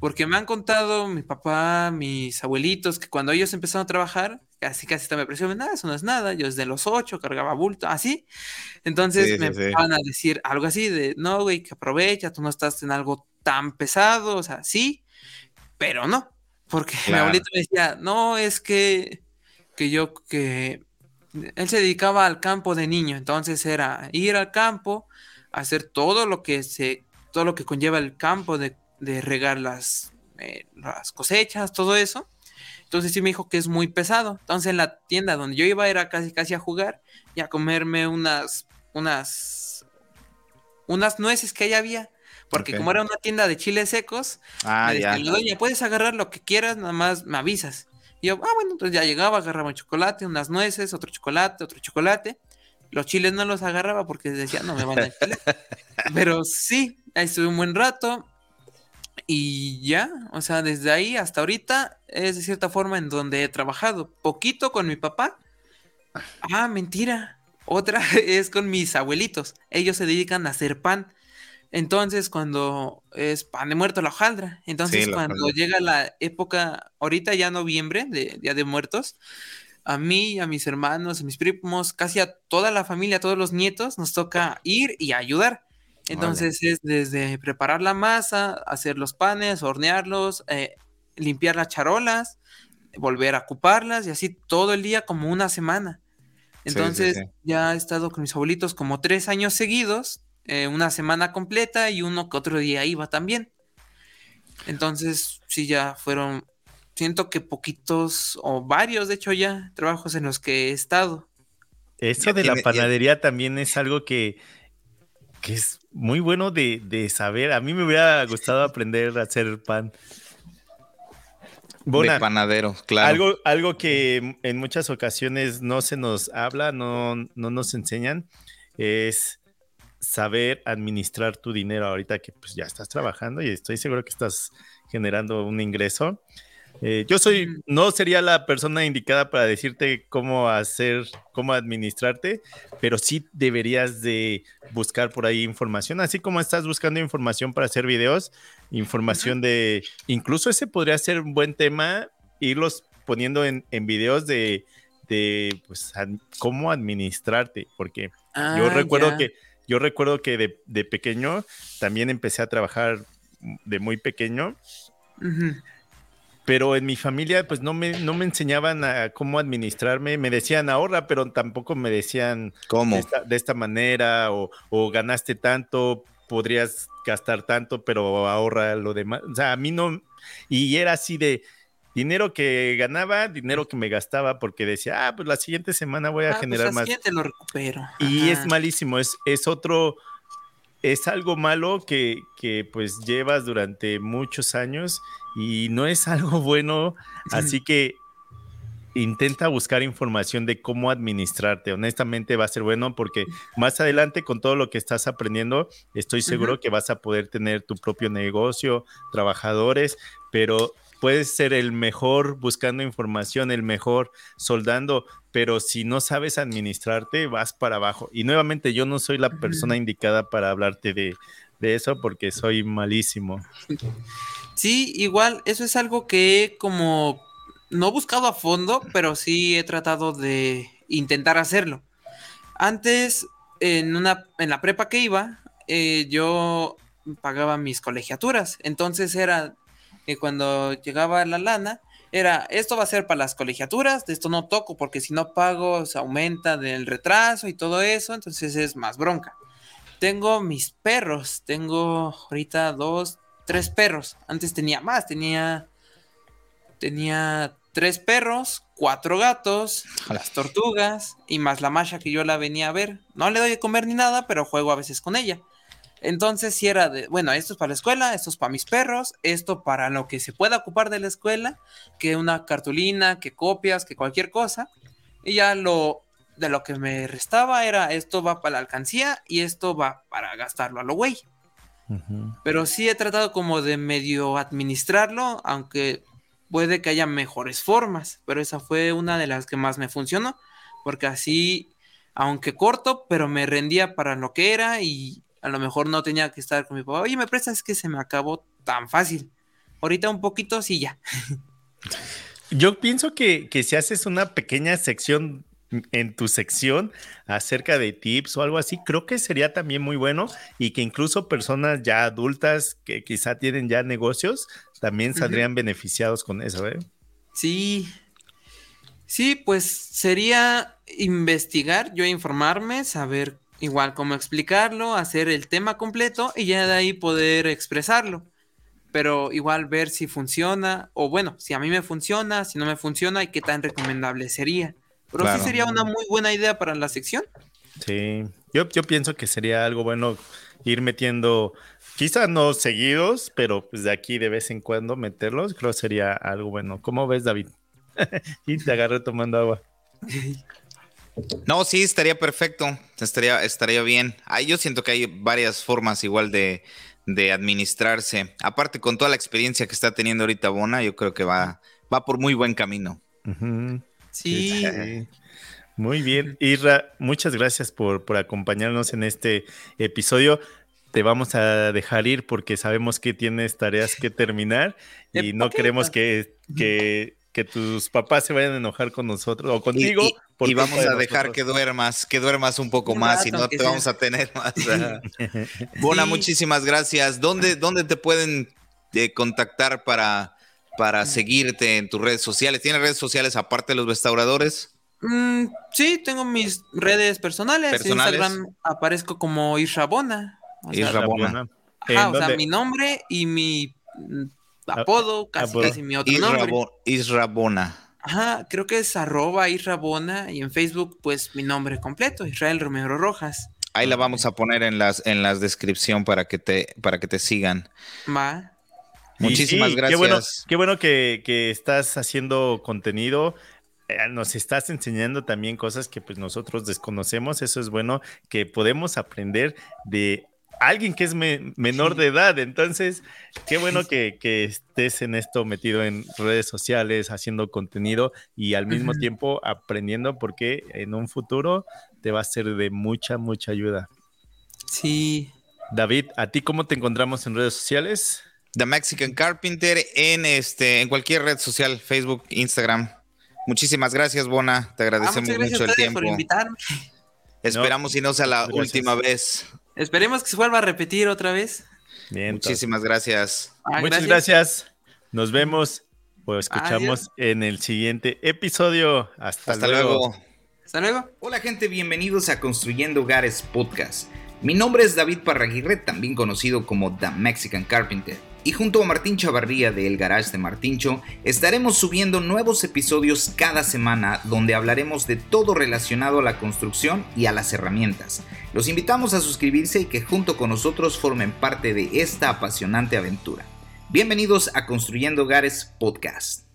Porque me han contado mi papá, mis abuelitos, que cuando ellos empezaron a trabajar, casi casi me presionan, nada, eso no es nada, yo desde los ocho cargaba bulto, así. Entonces me empezaban a decir algo así de, no, güey, que aprovecha, tú no estás en algo tan pesado, o sea, sí, pero no. Porque mi abuelito me decía, no, es que, que yo, que él se dedicaba al campo de niño, entonces era ir al campo, hacer todo lo que se todo lo que conlleva el campo de, regar las, eh, las cosechas, todo eso. Entonces sí me dijo que es muy pesado. Entonces en la tienda donde yo iba era casi casi a jugar y a comerme unas, unas, unas nueces que ahí había. Porque como era una tienda de chiles secos, ah, me doña, puedes agarrar lo que quieras, nada más me avisas. Y yo, ah, bueno, entonces ya llegaba, agarraba un chocolate, unas nueces, otro chocolate, otro chocolate. Los chiles no los agarraba porque decía, no me van a chile. Pero sí, ahí estuve un buen rato. Y ya, o sea, desde ahí hasta ahorita es de cierta forma en donde he trabajado. Poquito con mi papá. Ah, mentira. Otra es con mis abuelitos. Ellos se dedican a hacer pan. Entonces, cuando es pan de muerto, la hojaldra. Entonces, cuando llega la época, ahorita ya noviembre, de Día de Muertos, a mí, a mis hermanos, a mis primos, casi a toda la familia, a todos los nietos, nos toca ir y ayudar. Entonces es desde preparar la masa, hacer los panes, hornearlos, eh, limpiar las charolas, volver a ocuparlas y así todo el día como una semana. Entonces ya he estado con mis abuelitos como tres años seguidos, eh, una semana completa y uno que otro día iba también. Entonces sí ya fueron siento que poquitos o varios, de hecho, ya trabajos en los que he estado. Eso de la panadería también es algo que, es muy bueno de, saber. A mí me hubiera gustado aprender a hacer pan. de panadero, claro. Algo, algo que en muchas ocasiones no se nos habla, no, no nos enseñan, es saber administrar tu dinero ahorita que pues ya estás trabajando y estoy seguro que estás generando un ingreso. Eh, yo soy, no sería la persona indicada para decirte cómo hacer, cómo administrarte, pero sí deberías de buscar por ahí información, así como estás buscando información para hacer videos, información de, incluso ese podría ser un buen tema, irlos poniendo en, videos de, de pues, cómo administrarte, porque yo ah, recuerdo que, yo recuerdo que de, de, pequeño también empecé a trabajar de muy pequeño pero en mi familia pues no me, no me enseñaban a cómo administrarme, me decían ahorra, pero tampoco me decían cómo de esta, manera o, ganaste tanto, podrías gastar tanto, pero ahorra lo demás. O sea, a mí no, y era así de dinero que ganaba, dinero que me gastaba, porque decía, ah, pues la siguiente semana voy a ah, pues, generar más. lo recupero. Y es malísimo, es, es otro, es algo malo que, que pues llevas durante muchos años y no es algo bueno, así que intenta buscar información de cómo administrarte. Honestamente va a ser bueno porque más adelante con todo lo que estás aprendiendo, estoy seguro que vas a poder tener tu propio negocio, trabajadores, pero puedes ser el mejor buscando información, el mejor soldando, pero si no sabes administrarte, vas para abajo. Y nuevamente yo no soy la persona indicada para hablarte de, de eso porque soy malísimo. Sí, igual, eso es algo que he como no buscado a fondo, pero sí he tratado de intentar hacerlo. Antes en, una, en la prepa que iba, eh, yo pagaba mis colegiaturas. Entonces era que cuando llegaba la lana, era esto va a ser para las colegiaturas, de esto no toco porque si no pago se aumenta del retraso y todo eso, entonces es más bronca. Tengo mis perros, tengo ahorita dos, tres perros. Antes tenía más, tenía tenía tres perros, cuatro gatos, las tortugas y más la masha que yo la venía a ver. No le doy de comer ni nada, pero juego a veces con ella. Entonces, si era de, bueno, esto es para la escuela, esto es para mis perros, esto para lo que se pueda ocupar de la escuela, que una cartulina, que copias, que cualquier cosa. Y ya lo de lo que me restaba era esto va para la alcancía y esto va para gastarlo a lo güey. Pero sí he tratado como de medio administrarlo, aunque puede que haya mejores formas, pero esa fue una de las que más me funcionó, porque así, aunque corto, pero me rendía para lo que era y a lo mejor no tenía que estar con mi papá, oye, me prestas que se me acabó tan fácil. Ahorita un poquito, sí, ya. Yo pienso que, que si haces una pequeña sección en tu sección acerca de tips o algo así, creo que sería también muy bueno y que incluso personas ya adultas que quizá tienen ya negocios también saldrían beneficiados con eso, ¿eh? Sí. Sí, pues sería investigar, yo informarme, saber igual cómo explicarlo, hacer el tema completo y ya de ahí poder expresarlo. Pero igual ver si funciona, o bueno, si a mí me funciona, si no me funciona y qué tan recomendable sería. Pero sí sería una muy buena idea para la sección. Sí, yo, yo pienso que sería algo bueno ir metiendo, quizás no seguidos, pero pues de aquí de vez en cuando meterlos, creo sería algo bueno. ¿Cómo ves, David? y te agarré tomando agua. No, sí, estaría perfecto, estaría, estaría bien. Ahí yo siento que hay varias formas igual de, de administrarse. Aparte, con toda la experiencia que está teniendo ahorita Bona, yo creo que va, va por muy buen camino. Sí. Muy bien. Irra, muchas gracias por, por acompañarnos en este episodio. Te vamos a dejar ir porque sabemos que tienes tareas que terminar y no queremos que, que, tus papás se vayan a enojar con nosotros o contigo. Y, vamos a dejar que duermas, que duermas un poco más y no te vamos a tener más. Bona, muchísimas gracias. ¿Dónde, dónde te pueden eh, contactar para para seguirte en tus redes sociales? ¿Tienes redes sociales aparte de los restauradores? Mm, sí, tengo mis redes personales. En Instagram aparezco como Israbona. Israbona. Ajá, o sea, mi nombre y mi mm, apodo, casi, casi mi otro nombre. Israbona. Ajá, creo que es arroba Israbona y en Facebook, pues mi nombre completo, Israel Romero Rojas. Ahí la vamos a poner en las en las descripción para que te para que te sigan. Va. Muchísimas gracias. Qué bueno, qué bueno que, estás haciendo contenido. Eh, nos estás enseñando también cosas que pues nosotros desconocemos. Eso es bueno que podemos aprender de alguien que es menor de edad. Entonces, qué bueno que, estés en esto metido en redes sociales, haciendo contenido y al mismo tiempo aprendiendo porque en un futuro te va a ser de mucha, mucha ayuda. Sí. David, ¿a ti cómo te encontramos en redes sociales? The Mexican Carpenter en este en cualquier red social, Facebook, Instagram. Muchísimas gracias, Bona. Te agradecemos ah, mucho el tiempo. Por invitarme. Esperamos y no sea la última vez. Esperemos que se vuelva a repetir otra vez. Bien. Muchísimas gracias. Ah, Muchas gracias. Nos vemos o escuchamos en el siguiente episodio. Hasta, luego. luego. Hasta luego. Hola gente, bienvenidos a Construyendo Hogares Podcast. Mi nombre es David Parraguirre, también conocido como The Mexican Carpenter y junto a Martín Chavarría de El Garage de Martíncho estaremos subiendo nuevos episodios cada semana donde hablaremos de todo relacionado a la construcción y a las herramientas. Los invitamos a suscribirse y que junto con nosotros formen parte de esta apasionante aventura. Bienvenidos a Construyendo Hogares Podcast.